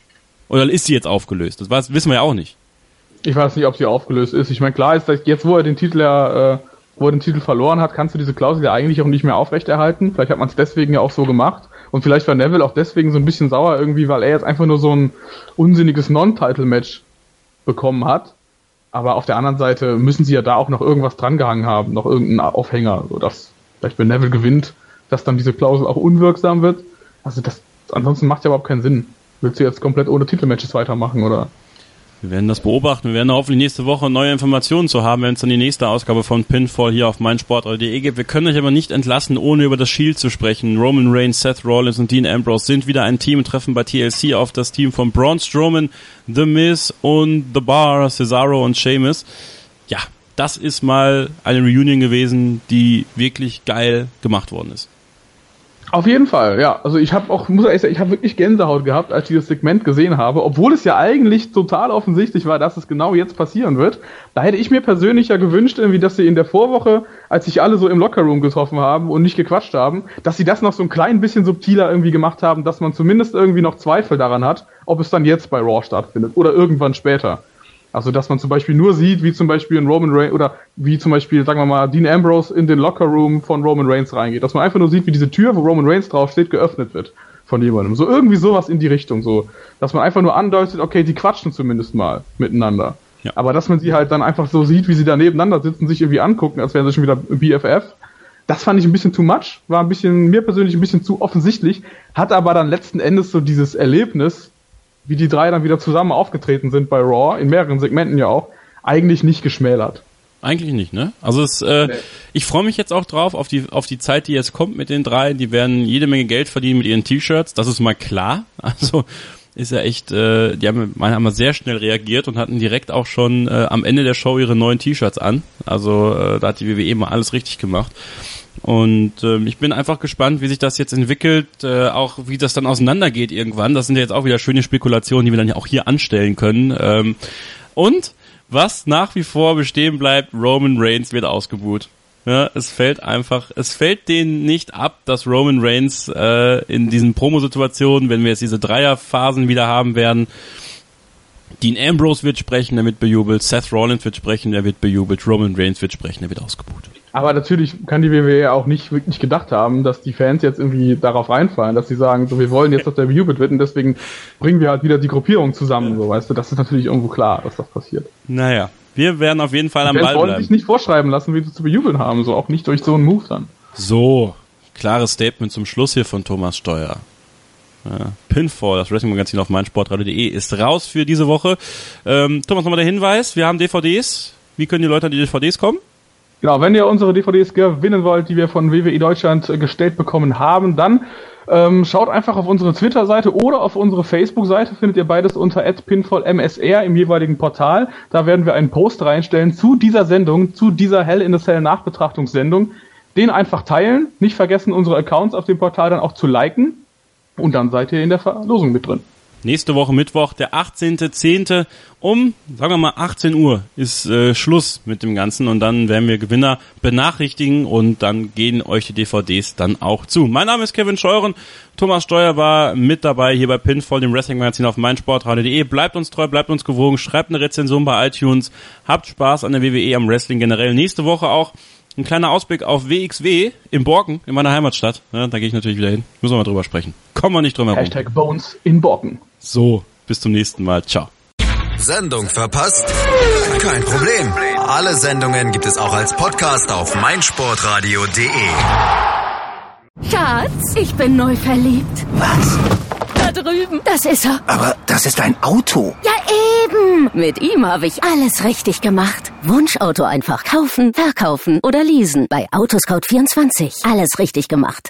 Oder ist sie jetzt aufgelöst? Das wissen wir ja auch nicht. Ich weiß nicht, ob sie aufgelöst ist. Ich meine, klar ist, dass jetzt, wo er den Titel ja... Äh wo er den Titel verloren hat, kannst du diese Klausel ja eigentlich auch nicht mehr aufrechterhalten. Vielleicht hat man es deswegen ja auch so gemacht. Und vielleicht war Neville auch deswegen so ein bisschen sauer irgendwie, weil er jetzt einfach nur so ein unsinniges Non-Title-Match bekommen hat. Aber auf der anderen Seite müssen sie ja da auch noch irgendwas drangehangen haben, noch irgendeinen Aufhänger, so dass vielleicht wenn Neville gewinnt, dass dann diese Klausel auch unwirksam wird. Also das, ansonsten macht ja überhaupt keinen Sinn. Willst du jetzt komplett ohne Titelmatches weitermachen oder? Wir werden das beobachten. Wir werden hoffentlich nächste Woche neue Informationen zu haben, wenn es dann die nächste Ausgabe von Pinfall hier auf meinsportradio.de gibt. Wir können euch aber nicht entlassen, ohne über das Shield zu sprechen. Roman Reigns, Seth Rollins und Dean Ambrose sind wieder ein Team und treffen bei TLC auf das Team von Braun Strowman, The Miz und The Bar, Cesaro und Sheamus. Ja, das ist mal eine Reunion gewesen, die wirklich geil gemacht worden ist. Auf jeden Fall, ja. Also ich habe auch, muss ich sagen, ich habe wirklich Gänsehaut gehabt, als ich das Segment gesehen habe, obwohl es ja eigentlich total offensichtlich war, dass es genau jetzt passieren wird. Da hätte ich mir persönlich ja gewünscht, irgendwie, dass sie in der Vorwoche, als sich alle so im Lockerroom getroffen haben und nicht gequatscht haben, dass sie das noch so ein klein bisschen subtiler irgendwie gemacht haben, dass man zumindest irgendwie noch Zweifel daran hat, ob es dann jetzt bei Raw stattfindet oder irgendwann später. Also, dass man zum Beispiel nur sieht, wie zum Beispiel ein Roman Reigns oder wie zum Beispiel, sagen wir mal, Dean Ambrose in den Locker Room von Roman Reigns reingeht. Dass man einfach nur sieht, wie diese Tür, wo Roman Reigns draufsteht, geöffnet wird von jemandem. So irgendwie sowas in die Richtung, so. Dass man einfach nur andeutet, okay, die quatschen zumindest mal miteinander. Ja. Aber dass man sie halt dann einfach so sieht, wie sie da nebeneinander sitzen, sich irgendwie angucken, als wären sie schon wieder BFF. Das fand ich ein bisschen too much, war ein bisschen, mir persönlich ein bisschen zu offensichtlich, hat aber dann letzten Endes so dieses Erlebnis, wie die drei dann wieder zusammen aufgetreten sind bei Raw, in mehreren Segmenten ja auch, eigentlich nicht geschmälert. Eigentlich nicht, ne? Also es, äh, nee. ich freue mich jetzt auch drauf, auf die, auf die Zeit, die jetzt kommt mit den drei. Die werden jede Menge Geld verdienen mit ihren T-Shirts, das ist mal klar. [laughs] Also ist ja echt, äh, die haben, meine haben sehr schnell reagiert und hatten direkt auch schon äh, am Ende der Show ihre neuen T-Shirts an. Also äh, da hat die WWE mal alles richtig gemacht. Und ähm, ich bin einfach gespannt, wie sich das jetzt entwickelt, äh, auch wie das dann auseinandergeht irgendwann. Das sind ja jetzt auch wieder schöne Spekulationen, die wir dann ja auch hier anstellen können. Ähm, und was nach wie vor bestehen bleibt, Roman Reigns wird ausgebuht. Ja, es fällt einfach, es fällt denen nicht ab, dass Roman Reigns äh, in diesen Promo-Situationen, wenn wir jetzt diese Dreierphasen wieder haben werden, Dean Ambrose wird sprechen, der wird bejubelt, Seth Rollins wird sprechen, der wird bejubelt, Roman Reigns wird sprechen, der wird ausgebucht. Aber natürlich kann die WWE auch nicht wirklich gedacht haben, dass die Fans jetzt irgendwie darauf reinfallen, dass sie sagen, so wir wollen jetzt, dass der bejubelt wird und deswegen bringen wir halt wieder die Gruppierung zusammen, so weißt du. Das ist natürlich irgendwo klar, dass das passiert. Naja, wir werden auf jeden Fall am Ball bleiben. wollen sich nicht vorschreiben lassen, wie sie zu bejubeln haben, so auch nicht durch so einen Move dann. So, klares Statement zum Schluss hier von Thomas Steuer. Ja, Pinfall, das Wrestling-Magazin auf meinsportradio.de ist raus für diese Woche. Ähm, Thomas, nochmal der Hinweis, wir haben DVDs. Wie können die Leute an die DVDs kommen? Genau, wenn ihr unsere DVDs gewinnen wollt, die wir von WWE Deutschland äh, gestellt bekommen haben, dann ähm, schaut einfach auf unsere Twitter-Seite oder auf unsere Facebook-Seite, findet ihr beides unter pinfallmsr im jeweiligen Portal. Da werden wir einen Post reinstellen zu dieser Sendung, zu dieser Hell in the Cell Nachbetrachtungssendung. Den einfach teilen, nicht vergessen, unsere Accounts auf dem Portal dann auch zu liken und dann seid ihr in der Verlosung mit drin. Nächste Woche Mittwoch, der 18.10. um, sagen wir mal, 18 Uhr ist äh, Schluss mit dem Ganzen und dann werden wir Gewinner benachrichtigen und dann gehen euch die DVDs dann auch zu. Mein Name ist Kevin Scheuren, Thomas Steuer war mit dabei hier bei Pinfall, dem Wrestling-Magazin auf meinsportradio.de. Bleibt uns treu, bleibt uns gewogen, schreibt eine Rezension bei iTunes, habt Spaß an der WWE, am Wrestling generell. Nächste Woche auch ein kleiner Ausblick auf WXW im Borken, in meiner Heimatstadt. Ja, da gehe ich natürlich wieder hin. Müssen wir mal drüber sprechen. Kommen wir nicht drum herum. Hashtag Bones in Borken. So, bis zum nächsten Mal. Ciao. Sendung verpasst? Kein Problem. Alle Sendungen gibt es auch als Podcast auf meinsportradio.de. Schatz, ich bin neu verliebt. Was? Da drüben. Das ist er. Aber das ist ein Auto. Ja, eben. Mit ihm habe ich alles richtig gemacht. Wunschauto einfach kaufen, verkaufen oder leasen. Bei Autoscout24. Alles richtig gemacht.